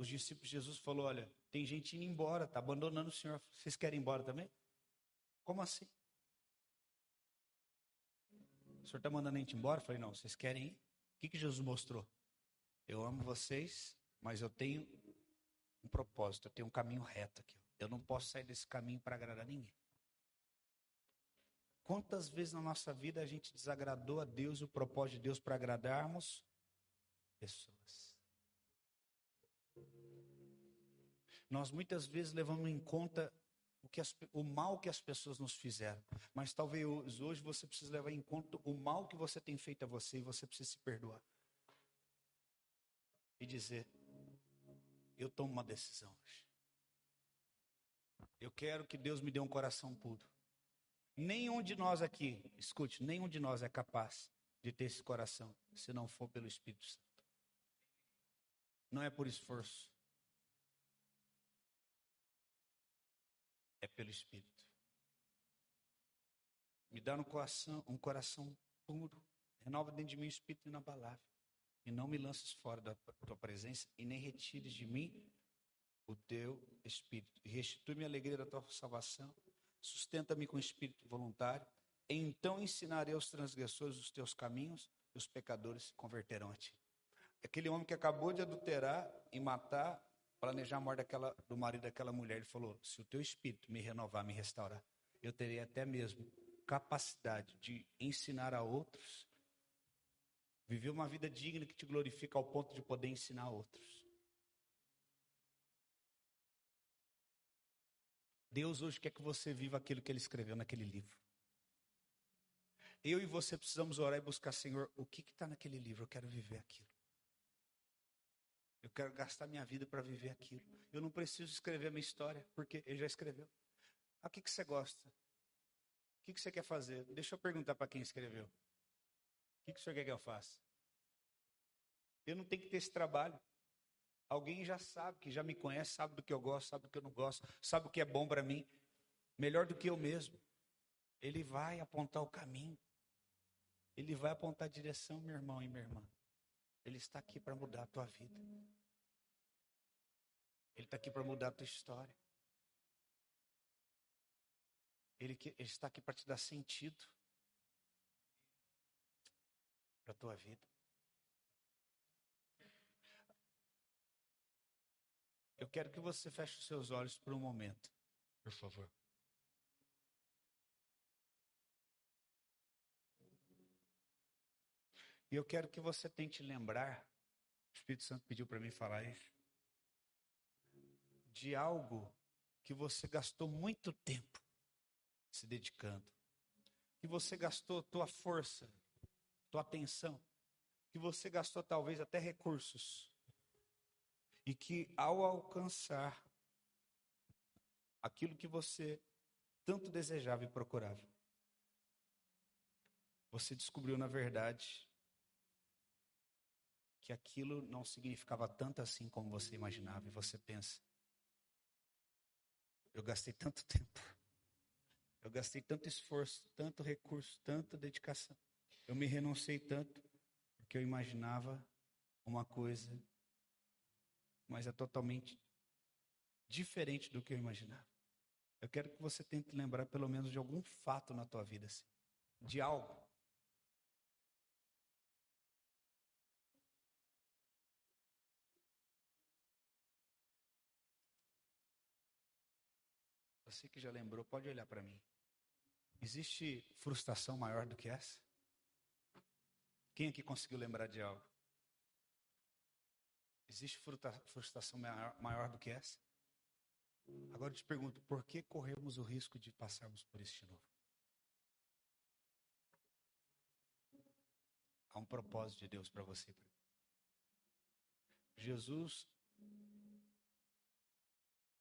Os discípulos de Jesus falou: olha, tem gente indo embora, está abandonando o Senhor. Vocês querem ir embora também? Como assim? O senhor está mandando a gente embora? Eu falei, não, vocês querem ir? O que, que Jesus mostrou? Eu amo vocês, mas eu tenho um propósito, eu tenho um caminho reto aqui. Eu não posso sair desse caminho para agradar ninguém. Quantas vezes na nossa vida a gente desagradou a Deus e o propósito de Deus para agradarmos pessoas? Nós muitas vezes levamos em conta o, que as, o mal que as pessoas nos fizeram. Mas talvez hoje você precise levar em conta o mal que você tem feito a você e você precisa se perdoar. E dizer: Eu tomo uma decisão hoje. Eu quero que Deus me dê um coração puro. Nenhum de nós aqui, escute, nenhum de nós é capaz de ter esse coração se não for pelo Espírito Santo. Não é por esforço. É pelo Espírito. Me dá um coração, um coração puro. Renova dentro de mim o Espírito inabalável. E não me lances fora da tua presença e nem retires de mim o teu Espírito. Restitui-me a alegria da tua salvação. Sustenta-me com o Espírito voluntário. Então ensinarei aos transgressores os teus caminhos e os pecadores se converterão a ti. Aquele homem que acabou de adulterar e matar planejar a morte daquela, do marido daquela mulher. Ele falou: se o teu espírito me renovar, me restaurar, eu terei até mesmo capacidade de ensinar a outros, viver uma vida digna que te glorifica ao ponto de poder ensinar a outros. Deus hoje quer que você viva aquilo que ele escreveu naquele livro. Eu e você precisamos orar e buscar, Senhor, o que está naquele livro? Eu quero viver aquilo. Eu quero gastar minha vida para viver aquilo. Eu não preciso escrever minha história, porque ele já escreveu. Ah, o que, que você gosta? O que, que você quer fazer? Deixa eu perguntar para quem escreveu. O que, que o senhor quer que eu faça? Eu não tenho que ter esse trabalho. Alguém já sabe, que já me conhece, sabe do que eu gosto, sabe do que eu não gosto, sabe o que é bom para mim, melhor do que eu mesmo. Ele vai apontar o caminho. Ele vai apontar a direção, meu irmão e minha irmã. Ele está aqui para mudar a tua vida. Ele está aqui para mudar a tua história. Ele, ele está aqui para te dar sentido para a tua vida. Eu quero que você feche os seus olhos por um momento, por favor. E eu quero que você tente lembrar, o Espírito Santo pediu para mim falar isso, de algo que você gastou muito tempo se dedicando, que você gastou tua força, tua atenção, que você gastou talvez até recursos, e que ao alcançar aquilo que você tanto desejava e procurava, você descobriu na verdade que aquilo não significava tanto assim como você imaginava. E você pensa: eu gastei tanto tempo, eu gastei tanto esforço, tanto recurso, tanta dedicação. Eu me renunciei tanto porque eu imaginava uma coisa, mas é totalmente diferente do que eu imaginava. Eu quero que você tente lembrar pelo menos de algum fato na tua vida, assim, de algo Você que já lembrou, pode olhar para mim. Existe frustração maior do que essa? Quem aqui conseguiu lembrar de algo? Existe frustração maior, do que essa? Agora eu te pergunto, por que corremos o risco de passarmos por isso de novo? Há um propósito de Deus para você. Jesus,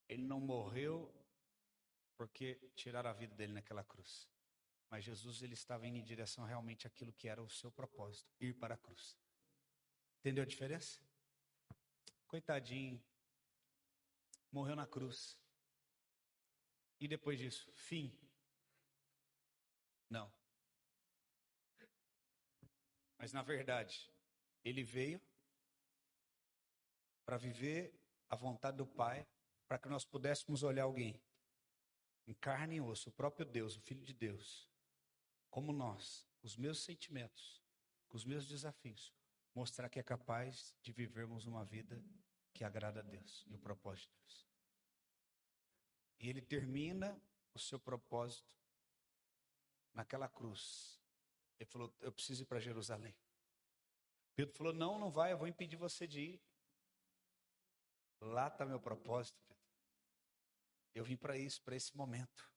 ele não morreu porque tiraram a vida dele naquela cruz. Mas Jesus ele estava indo em direção realmente àquilo que era o seu propósito, ir para a cruz. Entendeu a diferença? Coitadinho, morreu na cruz. E depois disso, fim. Não. Mas na verdade, ele veio para viver a vontade do Pai, para que nós pudéssemos olhar alguém em carne e osso, o próprio Deus, o Filho de Deus, como nós, os meus sentimentos, com os meus desafios, mostrar que é capaz de vivermos uma vida que agrada a Deus e o propósito de Deus. E ele termina o seu propósito naquela cruz. Ele falou: Eu preciso ir para Jerusalém. Pedro falou: Não, não vai, eu vou impedir você de ir. Lá está meu propósito. Eu vim para isso, para esse momento.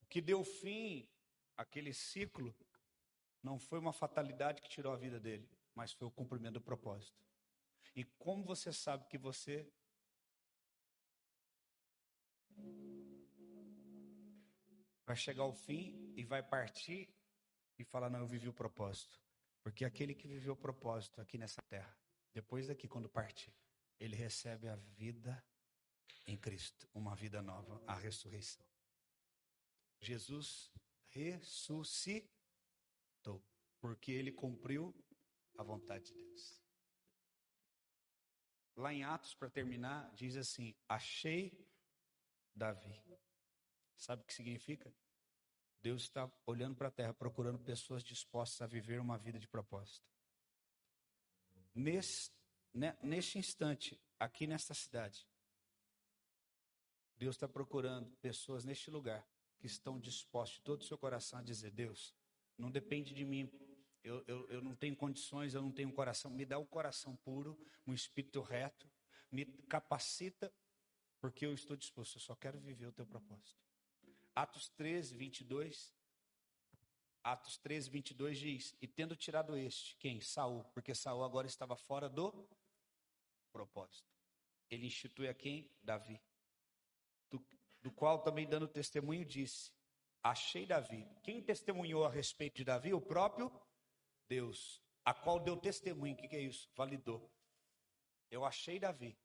O que deu fim àquele ciclo não foi uma fatalidade que tirou a vida dele, mas foi o cumprimento do propósito. E como você sabe que você vai chegar ao fim e vai partir e falar: Não, eu vivi o propósito. Porque aquele que viveu o propósito aqui nessa terra, depois daqui, quando partir, ele recebe a vida em Cristo, uma vida nova, a ressurreição. Jesus ressuscitou, porque ele cumpriu a vontade de Deus. Lá em Atos, para terminar, diz assim: Achei Davi. Sabe o que significa? Deus está olhando para a terra, procurando pessoas dispostas a viver uma vida de propósito. Neste, neste instante, aqui nesta cidade, Deus está procurando pessoas neste lugar que estão dispostas todo o seu coração a dizer: Deus, não depende de mim, eu, eu, eu não tenho condições, eu não tenho um coração, me dá um coração puro, um espírito reto, me capacita, porque eu estou disposto, eu só quero viver o teu propósito. Atos 13, 22. Atos 13, 22 diz: E tendo tirado este, quem? Saul, porque Saul agora estava fora do propósito. Ele institui a quem? Davi. Do, do qual também dando testemunho disse: Achei Davi. Quem testemunhou a respeito de Davi? O próprio Deus. A qual deu testemunho. O que, que é isso? Validou. Eu achei Davi.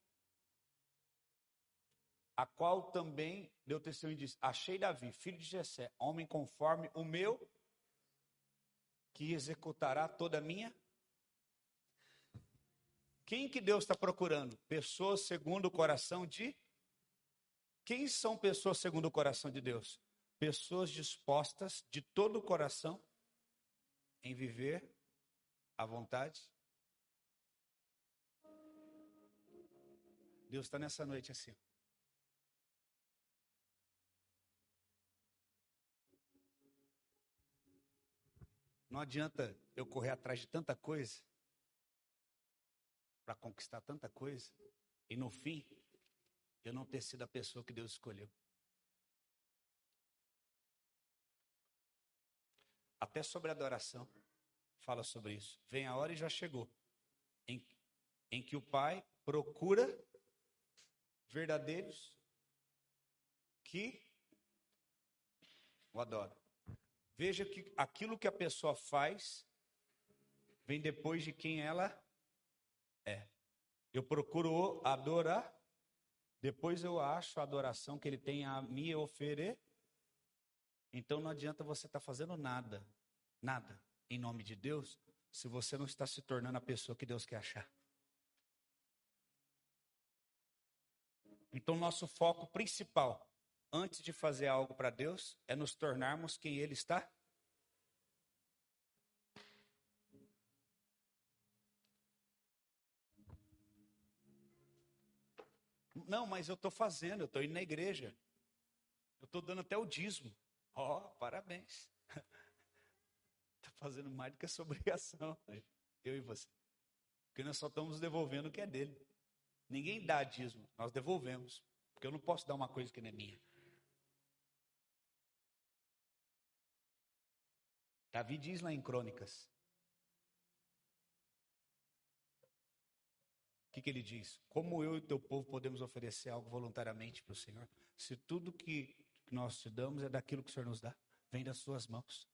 A qual também deu testemunho e disse: Achei Davi, filho de Jessé, homem conforme o meu, que executará toda a minha quem que Deus está procurando? Pessoas segundo o coração de. Quem são pessoas segundo o coração de Deus? Pessoas dispostas de todo o coração em viver a vontade. Deus está nessa noite assim. Não adianta eu correr atrás de tanta coisa para conquistar tanta coisa e no fim eu não ter sido a pessoa que Deus escolheu. Até sobre adoração fala sobre isso. Vem a hora e já chegou em, em que o Pai procura verdadeiros que o adoram. Veja que aquilo que a pessoa faz vem depois de quem ela é. Eu procuro adorar, depois eu acho a adoração que ele tem a me oferecer. Então não adianta você estar tá fazendo nada, nada, em nome de Deus, se você não está se tornando a pessoa que Deus quer achar. Então, nosso foco principal, antes de fazer algo para Deus, é nos tornarmos quem Ele está. Não, mas eu estou fazendo, eu estou indo na igreja. Eu estou dando até o dízimo. Ó, oh, parabéns. Está fazendo mais do que a sua obrigação. Eu e você. Porque nós só estamos devolvendo o que é dele. Ninguém dá dízimo, nós devolvemos. Porque eu não posso dar uma coisa que não é minha. Davi diz lá em Crônicas. O que, que ele diz? Como eu e teu povo podemos oferecer algo voluntariamente para o Senhor? Se tudo que nós te damos é daquilo que o Senhor nos dá, vem das suas mãos.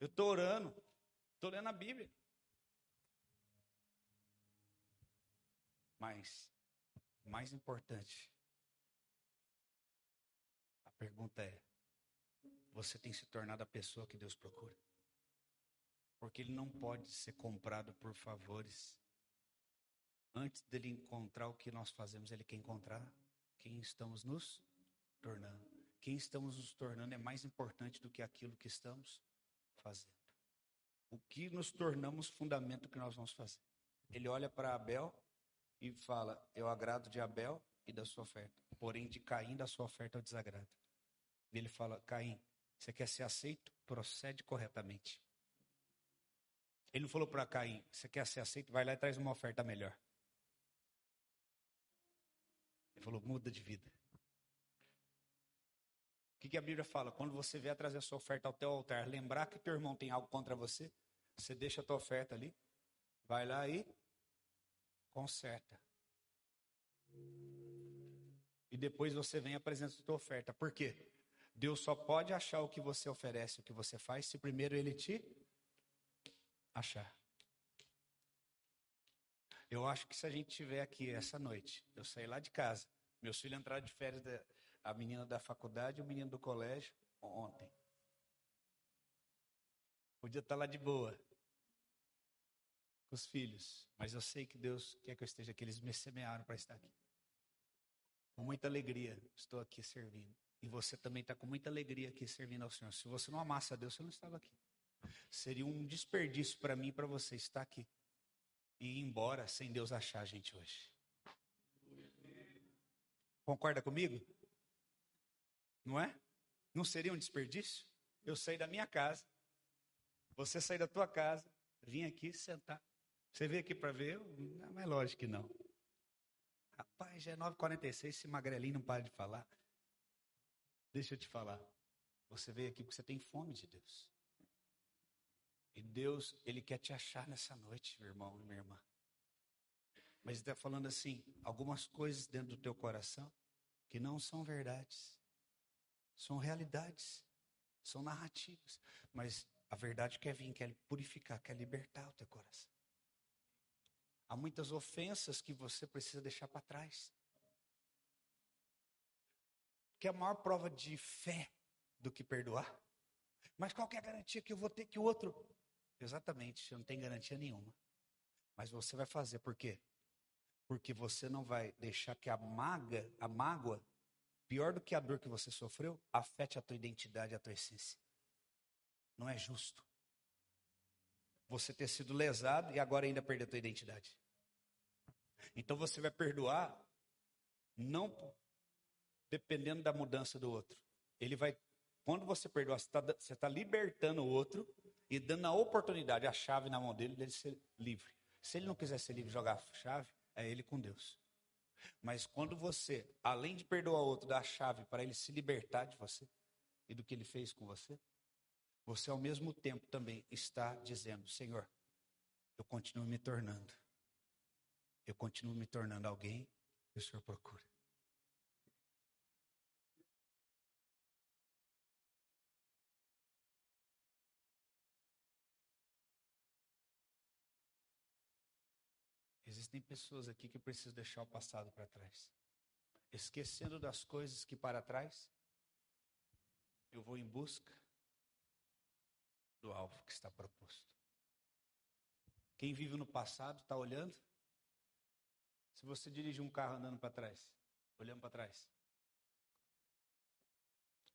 Eu estou orando, estou lendo a Bíblia. Mas, mais importante, a pergunta é: você tem se tornado a pessoa que Deus procura? Porque Ele não pode ser comprado por favores. Antes dele encontrar o que nós fazemos, Ele quer encontrar quem estamos nos tornando. Quem estamos nos tornando é mais importante do que aquilo que estamos fazendo. O que nos tornamos fundamento que nós vamos fazer. Ele olha para Abel e fala: Eu agrado de Abel e da sua oferta, porém de Caim da sua oferta eu desagrado. Ele fala: Caim, você quer ser aceito? Procede corretamente. Ele não falou para Caim: Você quer ser aceito? Vai lá e traz uma oferta melhor. Ele falou: Muda de vida. O que, a Bíblia fala? Quando você vier trazer a sua oferta ao teu altar, lembrar que teu irmão tem algo contra você, você deixa a tua oferta ali, vai lá e conserta. E depois você vem e apresenta a tua oferta. Por quê? Deus só pode achar o que você oferece, o que você faz, se primeiro ele te achar. Eu acho que se a gente estiver aqui essa noite, eu sair lá de casa, meus filhos entraram de férias, da, a menina da faculdade e o menino do colégio, ontem. Podia estar lá de boa com os filhos, mas eu sei que Deus quer que eu esteja aqui. Eles me semearam para estar aqui. Com muita alegria estou aqui servindo. E você também está com muita alegria aqui servindo ao Senhor. Se você não amasse a Deus, você não estava aqui. Seria um desperdício para mim e para você estar aqui. E ir embora sem Deus achar a gente hoje. Concorda comigo? Não é? Não seria um desperdício? Eu sair da minha casa, você sair da tua casa, vim aqui sentar. Você veio aqui para ver? Não, mas lógico que não. Rapaz, já é 9h46, esse magrelinho não para de falar. Deixa eu te falar. Você veio aqui porque você tem fome de Deus. E Deus, Ele quer te achar nessa noite, meu irmão e minha irmã. Mas está falando assim, algumas coisas dentro do teu coração que não são verdades. São realidades. São narrativas. Mas a verdade quer vir, quer purificar, quer libertar o teu coração. Há muitas ofensas que você precisa deixar para trás. Que é a maior prova de fé do que perdoar. Mas qual é a garantia que eu vou ter que o outro? Exatamente, não tem garantia nenhuma. Mas você vai fazer, por quê? Porque você não vai deixar que a maga, a mágoa, pior do que a dor que você sofreu, afete a tua identidade, a tua essência. Não é justo você ter sido lesado e agora ainda perder a tua identidade. Então você vai perdoar não dependendo da mudança do outro. Ele vai, quando você perdoar, você está tá libertando o outro e dando a oportunidade, a chave na mão dele, dele ser livre. Se ele não quiser ser livre, jogar a chave, é ele com Deus. Mas quando você, além de perdoar o outro, dá a chave para ele se libertar de você e do que ele fez com você, você ao mesmo tempo também está dizendo: Senhor, eu continuo me tornando, eu continuo me tornando alguém que o Senhor procura. Existem pessoas aqui que precisam deixar o passado para trás. Esquecendo das coisas que para trás, eu vou em busca do alvo que está proposto. Quem vive no passado está olhando. Se você dirige um carro andando para trás, olhando para trás.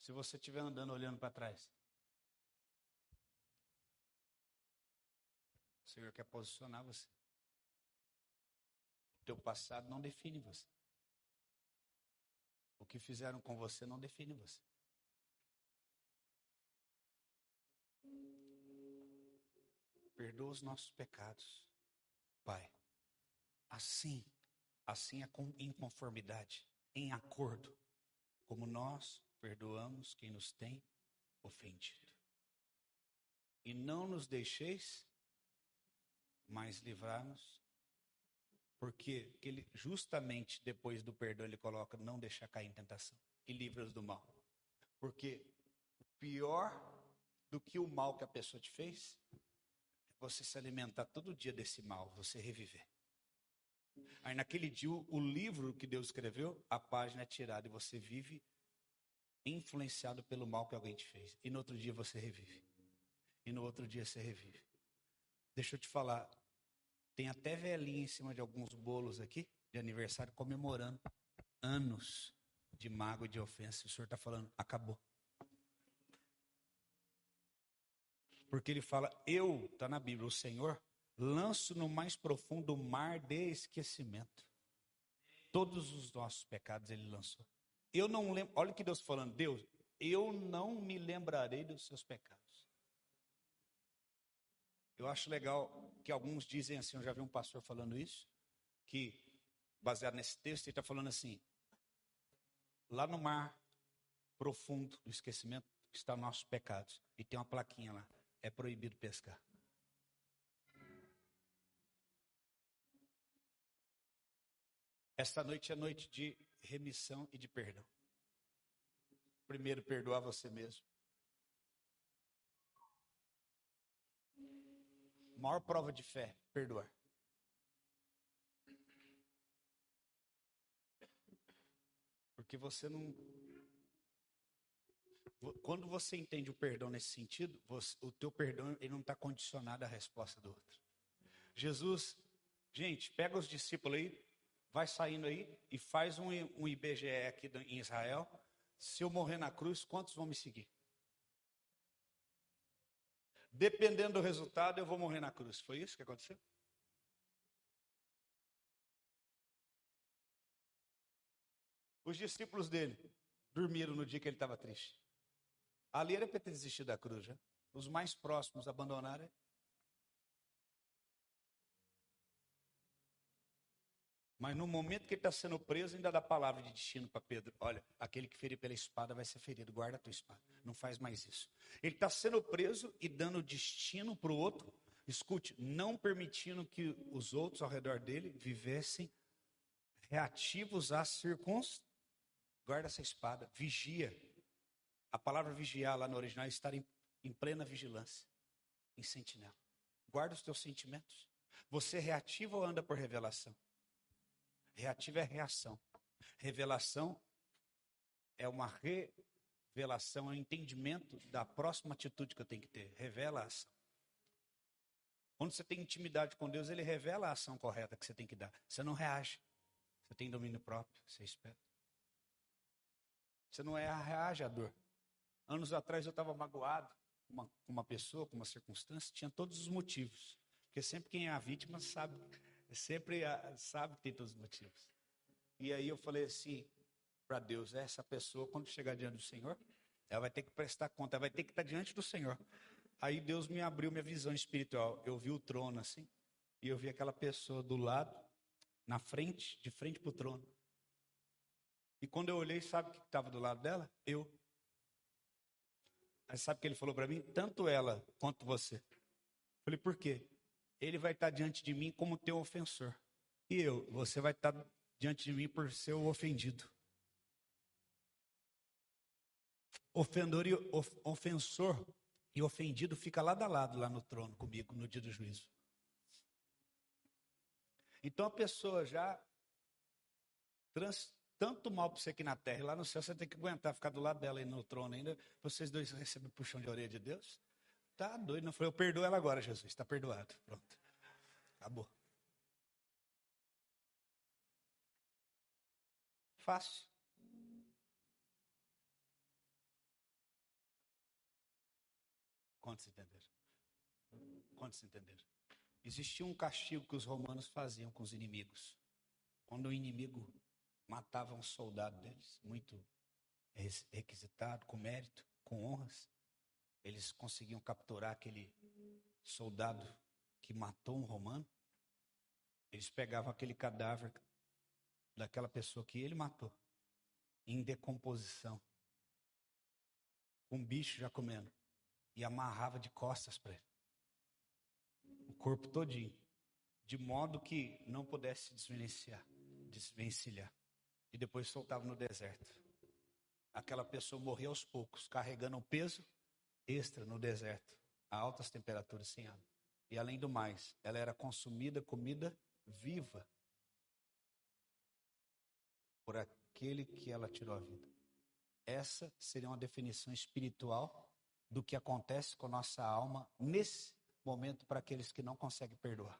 Se você estiver andando olhando para trás, o Senhor quer posicionar você. Teu passado não define você. O que fizeram com você não define você. Perdoa os nossos pecados, Pai. Assim, assim é com inconformidade, em acordo, como nós perdoamos quem nos tem ofendido. E não nos deixeis mais livrar-nos porque ele, justamente depois do perdão ele coloca não deixar cair em tentação e livra-os do mal. Porque pior do que o mal que a pessoa te fez é você se alimentar todo dia desse mal, você reviver. Aí naquele dia o livro que Deus escreveu, a página é tirada e você vive influenciado pelo mal que alguém te fez. E no outro dia você revive. E no outro dia você revive. Deixa eu te falar, tem até velhinha em cima de alguns bolos aqui, de aniversário, comemorando anos de mágoa e de ofensa. O Senhor está falando, acabou. Porque ele fala, eu, está na Bíblia, o Senhor, lanço no mais profundo mar de esquecimento. Todos os nossos pecados ele lançou. Eu não lembro, olha o que Deus falando, Deus, eu não me lembrarei dos seus pecados. Eu acho legal que alguns dizem assim, eu já vi um pastor falando isso, que, baseado nesse texto, ele está falando assim: lá no mar profundo do esquecimento estão nossos pecados. E tem uma plaquinha lá: é proibido pescar. Esta noite é noite de remissão e de perdão. Primeiro, perdoar você mesmo. Maior prova de fé, perdoar. Porque você não. Quando você entende o perdão nesse sentido, você, o teu perdão ele não está condicionado à resposta do outro. Jesus, gente, pega os discípulos aí, vai saindo aí e faz um, um IBGE aqui em Israel. Se eu morrer na cruz, quantos vão me seguir? Dependendo do resultado, eu vou morrer na cruz. Foi isso que aconteceu? Os discípulos dele dormiram no dia que ele estava triste. Ali era para ter desistido da cruz. Já. Os mais próximos abandonaram Mas no momento que ele está sendo preso, ainda dá palavra de destino para Pedro. Olha, aquele que ferir pela espada vai ser ferido. Guarda a tua espada. Não faz mais isso. Ele está sendo preso e dando destino para o outro. Escute, não permitindo que os outros ao redor dele vivessem reativos às circunstâncias. Guarda essa espada. Vigia. A palavra vigiar lá no original é estar em, em plena vigilância, em sentinela. Guarda os teus sentimentos. Você é reativa ou anda por revelação? Reativa é reação. Revelação é uma revelação, é um entendimento da próxima atitude que eu tenho que ter. Revela a ação. Quando você tem intimidade com Deus, ele revela a ação correta que você tem que dar. Você não reage. Você tem domínio próprio, você espera. Você não é reage à dor. Anos atrás eu estava magoado com uma, uma pessoa, com uma circunstância, tinha todos os motivos. Porque sempre quem é a vítima sabe sempre ah, sabe que tem todos os motivos. E aí eu falei assim para Deus: essa pessoa, quando chegar diante do Senhor, ela vai ter que prestar conta, ela vai ter que estar diante do Senhor. Aí Deus me abriu minha visão espiritual. Eu vi o trono assim, e eu vi aquela pessoa do lado, na frente, de frente para o trono. E quando eu olhei, sabe o que estava do lado dela? Eu. Aí sabe o que ele falou para mim? Tanto ela quanto você. Falei, por quê? Ele vai estar diante de mim como teu ofensor. E eu, você vai estar diante de mim por ser o ofendido. Ofendor e of, ofensor e ofendido fica lado a lado lá no trono comigo no dia do juízo. Então a pessoa já trans, tanto mal para você aqui na terra, e lá no céu você tem que aguentar ficar do lado dela aí no trono ainda, vocês dois recebem puxão de orelha de Deus. Tá doido, não foi? Eu perdoo ela agora, Jesus, está perdoado. Pronto. Acabou. Fácil. Quantos entenderam? Quantos entenderam? Existia um castigo que os romanos faziam com os inimigos. Quando o inimigo matava um soldado deles, muito requisitado, com mérito, com honras, eles conseguiam capturar aquele soldado que matou um romano. Eles pegavam aquele cadáver daquela pessoa que ele matou, em decomposição, com um bicho já comendo, e amarrava de costas para ele o corpo todinho, de modo que não pudesse desvencilhar, desvencilhar. E depois soltava no deserto. Aquela pessoa morria aos poucos, carregando um peso extra no deserto, a altas temperaturas sem água. E além do mais, ela era consumida comida viva por aquele que ela tirou a vida. Essa seria uma definição espiritual do que acontece com nossa alma nesse momento para aqueles que não conseguem perdoar.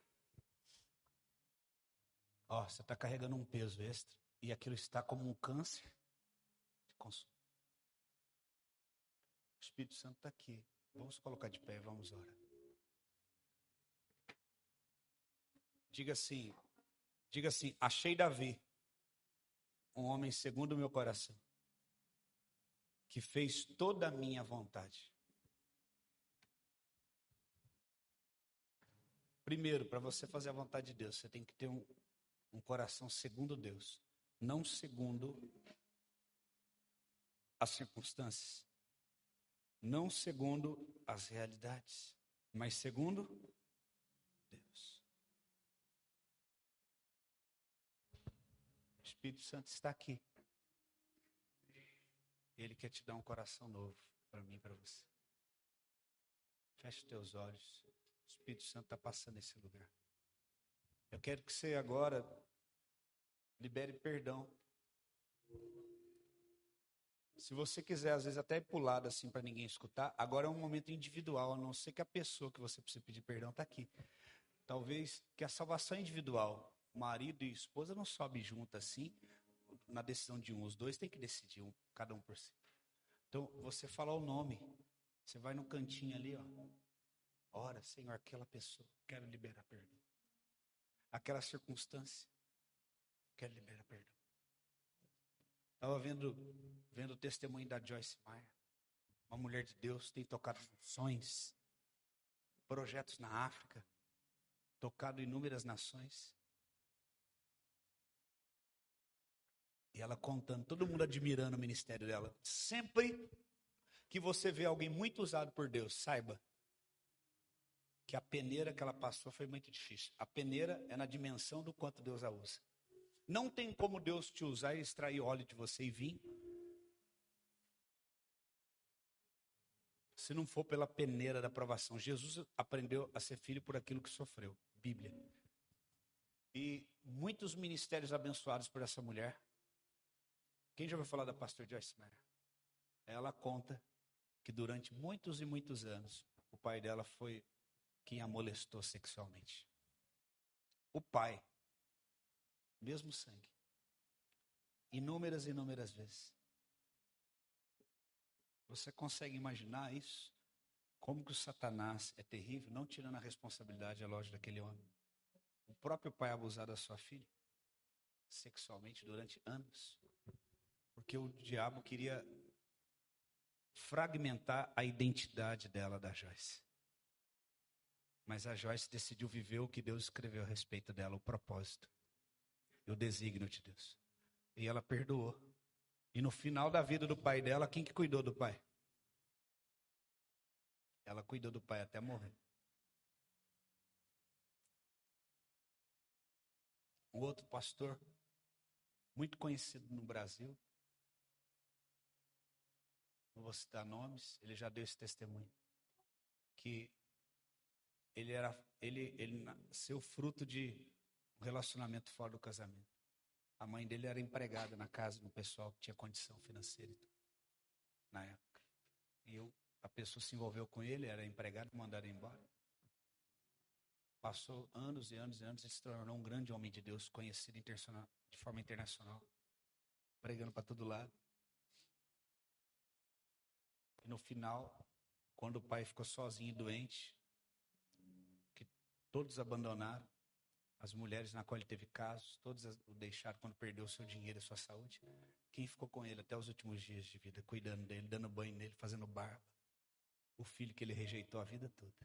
Ó, oh, você está carregando um peso extra e aquilo está como um câncer Espírito Santo está aqui. Vamos colocar de pé, vamos orar. Diga assim, diga assim, achei Davi, um homem segundo o meu coração, que fez toda a minha vontade. Primeiro, para você fazer a vontade de Deus, você tem que ter um, um coração segundo Deus, não segundo as circunstâncias, não segundo as realidades, mas segundo Deus. O Espírito Santo está aqui. Ele quer te dar um coração novo para mim e para você. Feche os teus olhos. O Espírito Santo está passando nesse lugar. Eu quero que você agora libere perdão. Se você quiser, às vezes, até ir lado assim para ninguém escutar, agora é um momento individual, a não ser que a pessoa que você precisa pedir perdão está aqui. Talvez que a salvação individual, marido e esposa não sobe junto assim, na decisão de um. Os dois têm que decidir, um, cada um por si. Então, você fala o nome. Você vai no cantinho ali, ó. Ora, Senhor, aquela pessoa, quero liberar perdão. Aquela circunstância, quero liberar perdão. Estava vendo, vendo o testemunho da Joyce Meyer. Uma mulher de Deus tem tocado nações, projetos na África, tocado inúmeras nações. E ela contando, todo mundo admirando o ministério dela. Sempre que você vê alguém muito usado por Deus, saiba, que a peneira que ela passou foi muito difícil. A peneira é na dimensão do quanto Deus a usa. Não tem como Deus te usar e extrair óleo de você e vinho. Se não for pela peneira da provação. Jesus aprendeu a ser filho por aquilo que sofreu. Bíblia. E muitos ministérios abençoados por essa mulher. Quem já ouviu falar da pastor Joyce Meyer? Ela conta que durante muitos e muitos anos o pai dela foi quem a molestou sexualmente. O pai, mesmo sangue, inúmeras e inúmeras vezes. Você consegue imaginar isso? Como que o Satanás é terrível, não tirando a responsabilidade, é lógico, daquele homem. O próprio pai abusar da sua filha sexualmente durante anos. Porque o diabo queria fragmentar a identidade dela, da Joyce. Mas a Joyce decidiu viver o que Deus escreveu a respeito dela, o propósito o desígnio de Deus. E ela perdoou. E no final da vida do pai dela, quem que cuidou do pai? Ela cuidou do pai até morrer. Um outro pastor, muito conhecido no Brasil, não vou citar nomes, ele já deu esse testemunho, que ele era ele ele nasceu fruto de um relacionamento fora do casamento. A mãe dele era empregada na casa do pessoal que tinha condição financeira na época. E eu, a pessoa se envolveu com ele, era empregado, mandaram embora. Passou anos e anos e anos e se tornou um grande homem de Deus, conhecido de forma internacional, pregando para todo lado. E no final, quando o pai ficou sozinho e doente, que todos abandonaram, as mulheres na qual ele teve casos, todos o deixaram quando perdeu o seu dinheiro e sua saúde. Quem ficou com ele até os últimos dias de vida, cuidando dele, dando banho nele, fazendo barba? O filho que ele rejeitou a vida toda.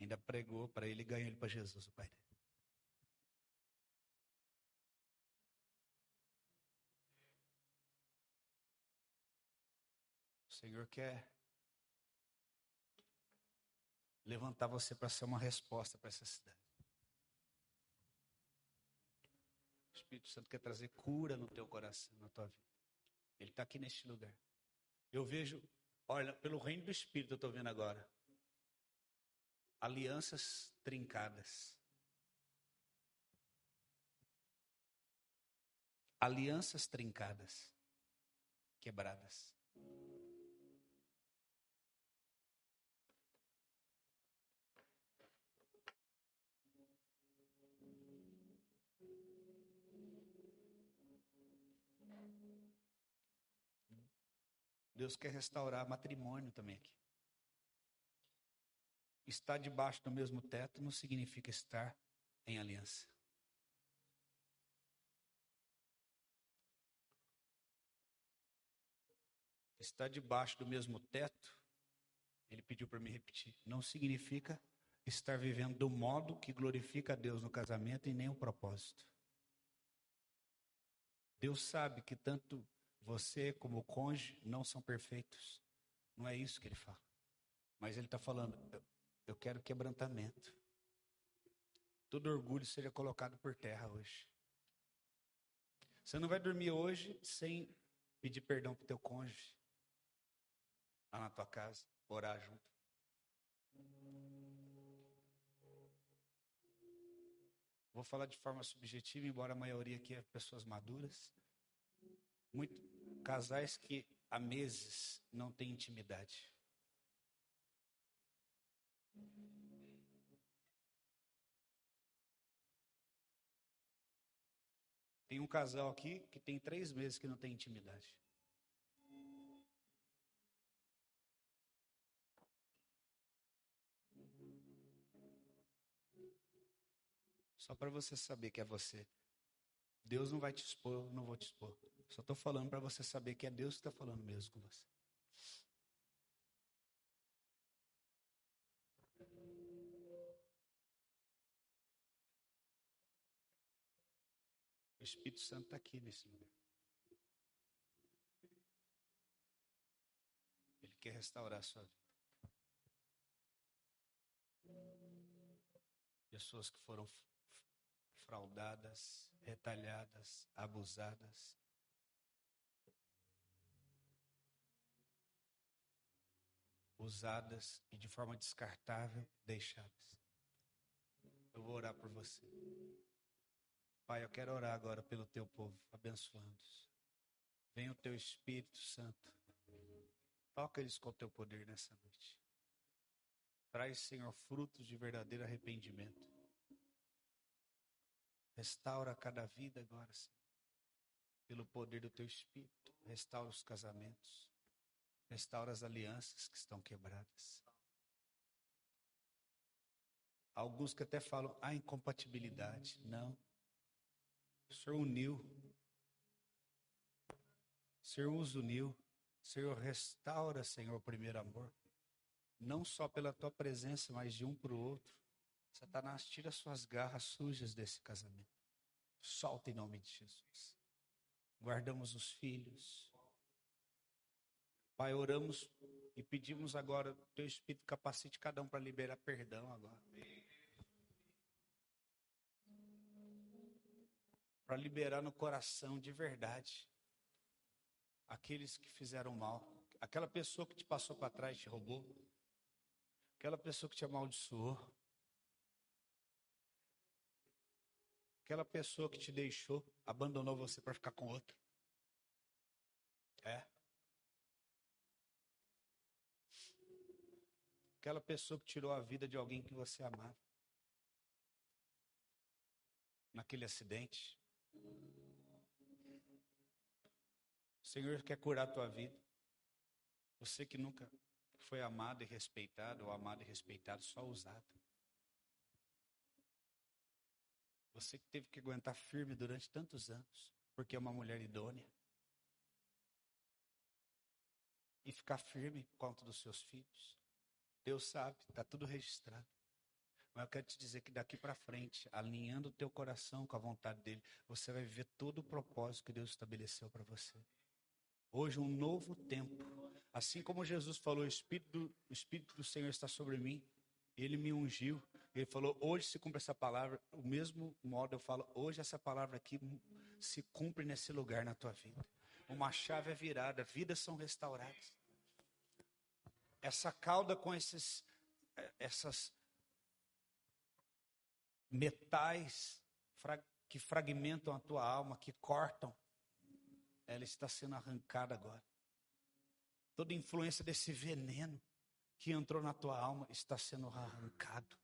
Ainda pregou para ele e ganhou ele para Jesus, o pai dele. O Senhor quer levantar você para ser uma resposta para essa cidade. Espírito Santo quer trazer cura no teu coração, na tua vida. Ele está aqui neste lugar. Eu vejo, olha, pelo reino do Espírito eu estou vendo agora. Alianças trincadas. Alianças trincadas, quebradas. Deus quer restaurar matrimônio também aqui. Estar debaixo do mesmo teto não significa estar em aliança. Estar debaixo do mesmo teto, ele pediu para me repetir, não significa estar vivendo do modo que glorifica a Deus no casamento e nem o propósito. Deus sabe que tanto você, como cônjuge, não são perfeitos. Não é isso que ele fala. Mas ele está falando, eu quero quebrantamento. Todo orgulho seja colocado por terra hoje. Você não vai dormir hoje sem pedir perdão para o teu cônjuge. Lá na tua casa, orar junto. Vou falar de forma subjetiva, embora a maioria aqui é pessoas maduras. Muito, casais que há meses não têm intimidade. Tem um casal aqui que tem três meses que não tem intimidade. Só para você saber que é você. Deus não vai te expor, não vou te expor. Só estou falando para você saber que é Deus que está falando mesmo com você. O Espírito Santo está aqui nesse lugar. Ele quer restaurar a sua vida. Pessoas que foram fraudadas, retalhadas, abusadas. Usadas e de forma descartável deixadas. Eu vou orar por você. Pai, eu quero orar agora pelo teu povo, abençoando-os. Venha o teu Espírito Santo. Toca eles com o teu poder nessa noite. Traz, Senhor, frutos de verdadeiro arrependimento. Restaura cada vida agora, Senhor. Pelo poder do teu Espírito. Restaura os casamentos. Restaura as alianças que estão quebradas. Alguns que até falam, há incompatibilidade. Não. O Senhor uniu. O Senhor os uniu. O Senhor restaura, Senhor, o primeiro amor. Não só pela tua presença, mas de um para o outro. Satanás, tira suas garras sujas desse casamento. Solta em nome de Jesus. Guardamos os filhos. Pai, oramos e pedimos agora, teu Espírito capacite cada um para liberar perdão agora. Para liberar no coração de verdade aqueles que fizeram mal. Aquela pessoa que te passou para trás, te roubou. Aquela pessoa que te amaldiçoou. Aquela pessoa que te deixou, abandonou você para ficar com outra. É. Aquela pessoa que tirou a vida de alguém que você amava. Naquele acidente. O Senhor quer curar a tua vida. Você que nunca foi amado e respeitado, ou amado e respeitado, só usado. Você que teve que aguentar firme durante tantos anos, porque é uma mulher idônea. E ficar firme por conta dos seus filhos. Deus sabe, está tudo registrado. Mas eu quero te dizer que daqui para frente, alinhando o teu coração com a vontade dele, você vai viver todo o propósito que Deus estabeleceu para você. Hoje, um novo tempo. Assim como Jesus falou, o Espírito, do, o Espírito do Senhor está sobre mim, ele me ungiu. Ele falou, hoje se cumpre essa palavra. O mesmo modo eu falo, hoje essa palavra aqui se cumpre nesse lugar na tua vida. Uma chave é virada, vidas são restauradas. Essa cauda com esses, essas metais que fragmentam a tua alma, que cortam, ela está sendo arrancada agora. Toda influência desse veneno que entrou na tua alma está sendo arrancado.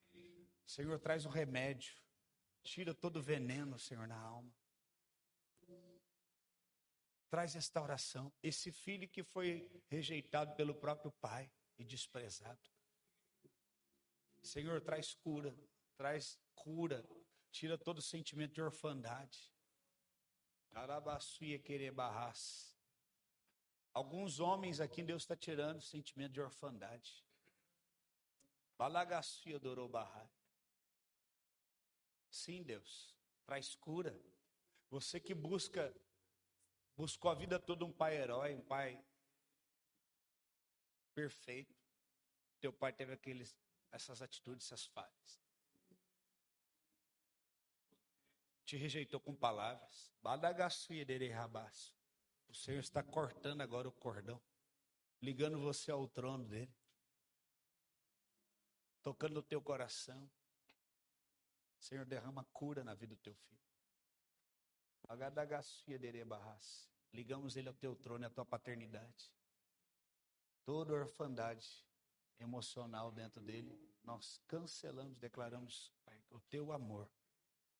Senhor, traz o remédio. Tira todo o veneno, Senhor, na alma. Traz restauração. Esse filho que foi rejeitado pelo próprio pai e desprezado. Senhor, traz cura. Traz cura. Tira todo sentimento de orfandade. Arabaçuia querer barras. Alguns homens aqui Deus está tirando o sentimento de orfandade. Balagacia Dorobarrai. Sim, Deus, traz cura. Você que busca, buscou a vida toda um pai herói, um pai perfeito. Teu pai teve aqueles, essas atitudes, essas falhas. Te rejeitou com palavras. Balagacia Dererabaço. O Senhor está cortando agora o cordão, ligando você ao trono dele, tocando no teu coração. Senhor, derrama cura na vida do teu filho. Ligamos ele ao teu trono e à tua paternidade. Toda orfandade emocional dentro dele, nós cancelamos, declaramos, Pai, o teu amor,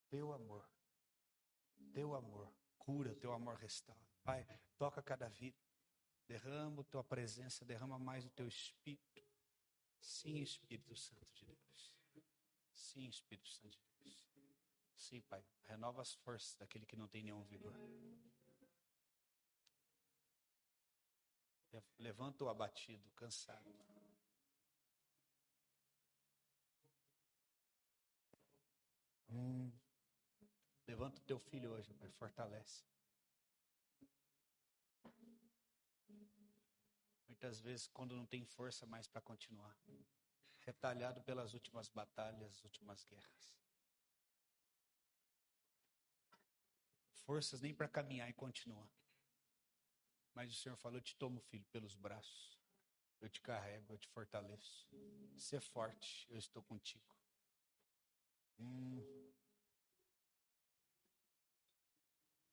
teu amor, teu amor, cura, teu amor restaura. Pai, toca cada vida. Derrama a tua presença, derrama mais o teu espírito. Sim, Espírito Santo de Deus. Sim, Espírito Santo de Deus. Sim, Pai. Renova as forças daquele que não tem nenhum vigor. Levanta o abatido, cansado. Hum. Levanta o teu filho hoje, Pai. Fortalece. Muitas vezes, quando não tem força mais para continuar, retalhado pelas últimas batalhas, últimas guerras. Forças nem para caminhar e continuar. Mas o Senhor falou: Eu te tomo, filho, pelos braços. Eu te carrego, eu te fortaleço. Ser forte, eu estou contigo. Hum.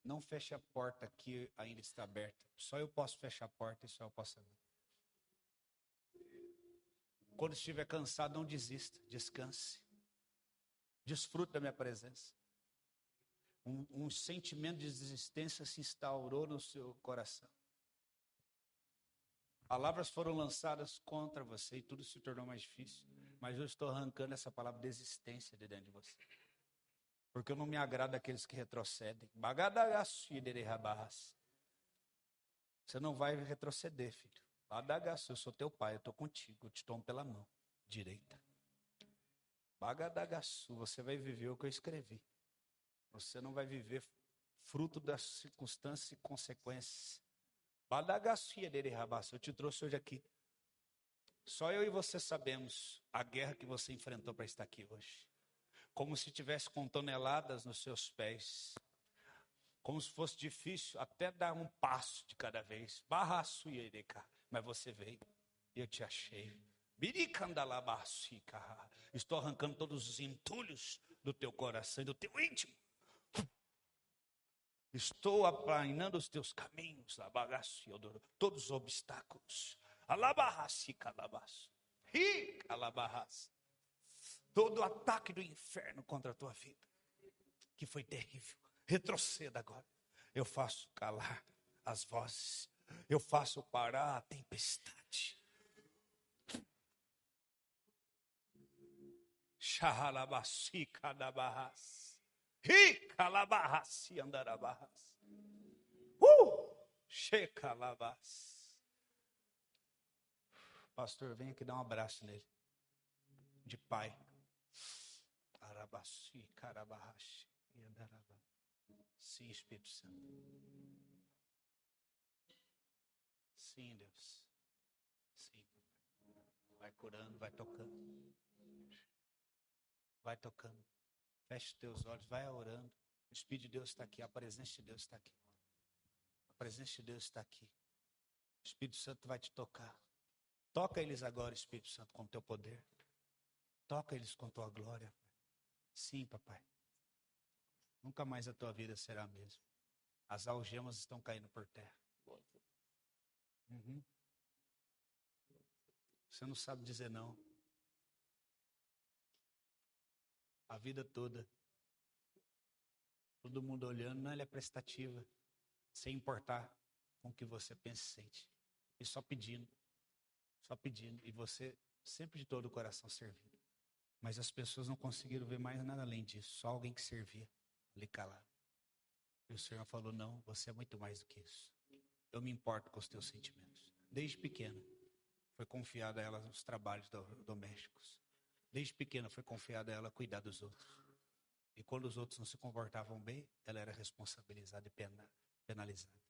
Não feche a porta que ainda está aberta. Só eu posso fechar a porta e só eu posso abrir. Quando estiver cansado, não desista, descanse. Desfrute da minha presença. Um, um sentimento de desistência se instaurou no seu coração. Palavras foram lançadas contra você e tudo se tornou mais difícil. Mas eu estou arrancando essa palavra desistência de dentro de você. Porque eu não me agrado daqueles que retrocedem. Você não vai retroceder, filho. Badagaçu, eu sou teu pai, eu estou contigo, eu te tomo pela mão direita. Bagadagaçu, você vai viver o que eu escrevi. Você não vai viver fruto das circunstâncias e consequências. Badagaçu, eu te trouxe hoje aqui. Só eu e você sabemos a guerra que você enfrentou para estar aqui hoje. Como se tivesse com toneladas nos seus pés como se fosse difícil até dar um passo de cada vez. Barra Mas você veio e eu te achei. Estou arrancando todos os entulhos do teu coração e do teu íntimo. Estou aplainando os teus caminhos, todos os obstáculos. Alabarraci, calabaço. Ri, calabarraça. Todo ataque do inferno contra a tua vida, que foi terrível. Retroceda agora. Eu faço calar as vozes. Eu faço parar a tempestade. Shahalabasi cadabarras. Ri calabahasi andarabahas. Uh! Shekalabas. Pastor, vem aqui dar um abraço nele. De pai. Arabasi, carabahashi, andarabá. Sim, Espírito Santo. Sim, Deus. Sim. Vai curando, vai tocando. Vai tocando. Feche os teus olhos, vai orando. O Espírito de Deus está aqui, a presença de Deus está aqui. A presença de Deus está aqui. O Espírito Santo vai te tocar. Toca eles agora, Espírito Santo, com teu poder. Toca eles com tua glória. Sim, papai. Nunca mais a tua vida será a mesma. As algemas estão caindo por terra. Uhum. Você não sabe dizer não. A vida toda. Todo mundo olhando, não, é prestativa. Sem importar com o que você pensa e sente. E só pedindo. Só pedindo. E você sempre de todo o coração servindo. Mas as pessoas não conseguiram ver mais nada além disso. Só alguém que servia ali calado. E o Senhor falou: Não, você é muito mais do que isso. Eu me importo com os teus sentimentos. Desde pequena, foi confiada a ela os trabalhos domésticos. Desde pequena, foi confiada a ela cuidar dos outros. E quando os outros não se comportavam bem, ela era responsabilizada e penalizada.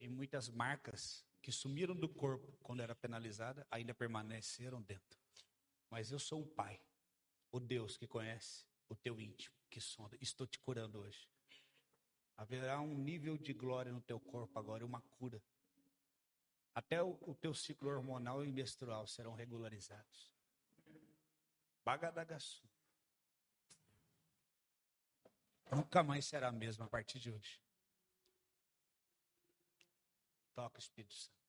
E muitas marcas que sumiram do corpo quando era penalizada ainda permaneceram dentro. Mas eu sou um pai, o Deus que conhece o teu íntimo, que sonda. Estou te curando hoje. Haverá um nível de glória no teu corpo agora, uma cura. Até o, o teu ciclo hormonal e menstrual serão regularizados. Bagadagaçu. Nunca mais será a mesma a partir de hoje. Toca o Espírito Santo.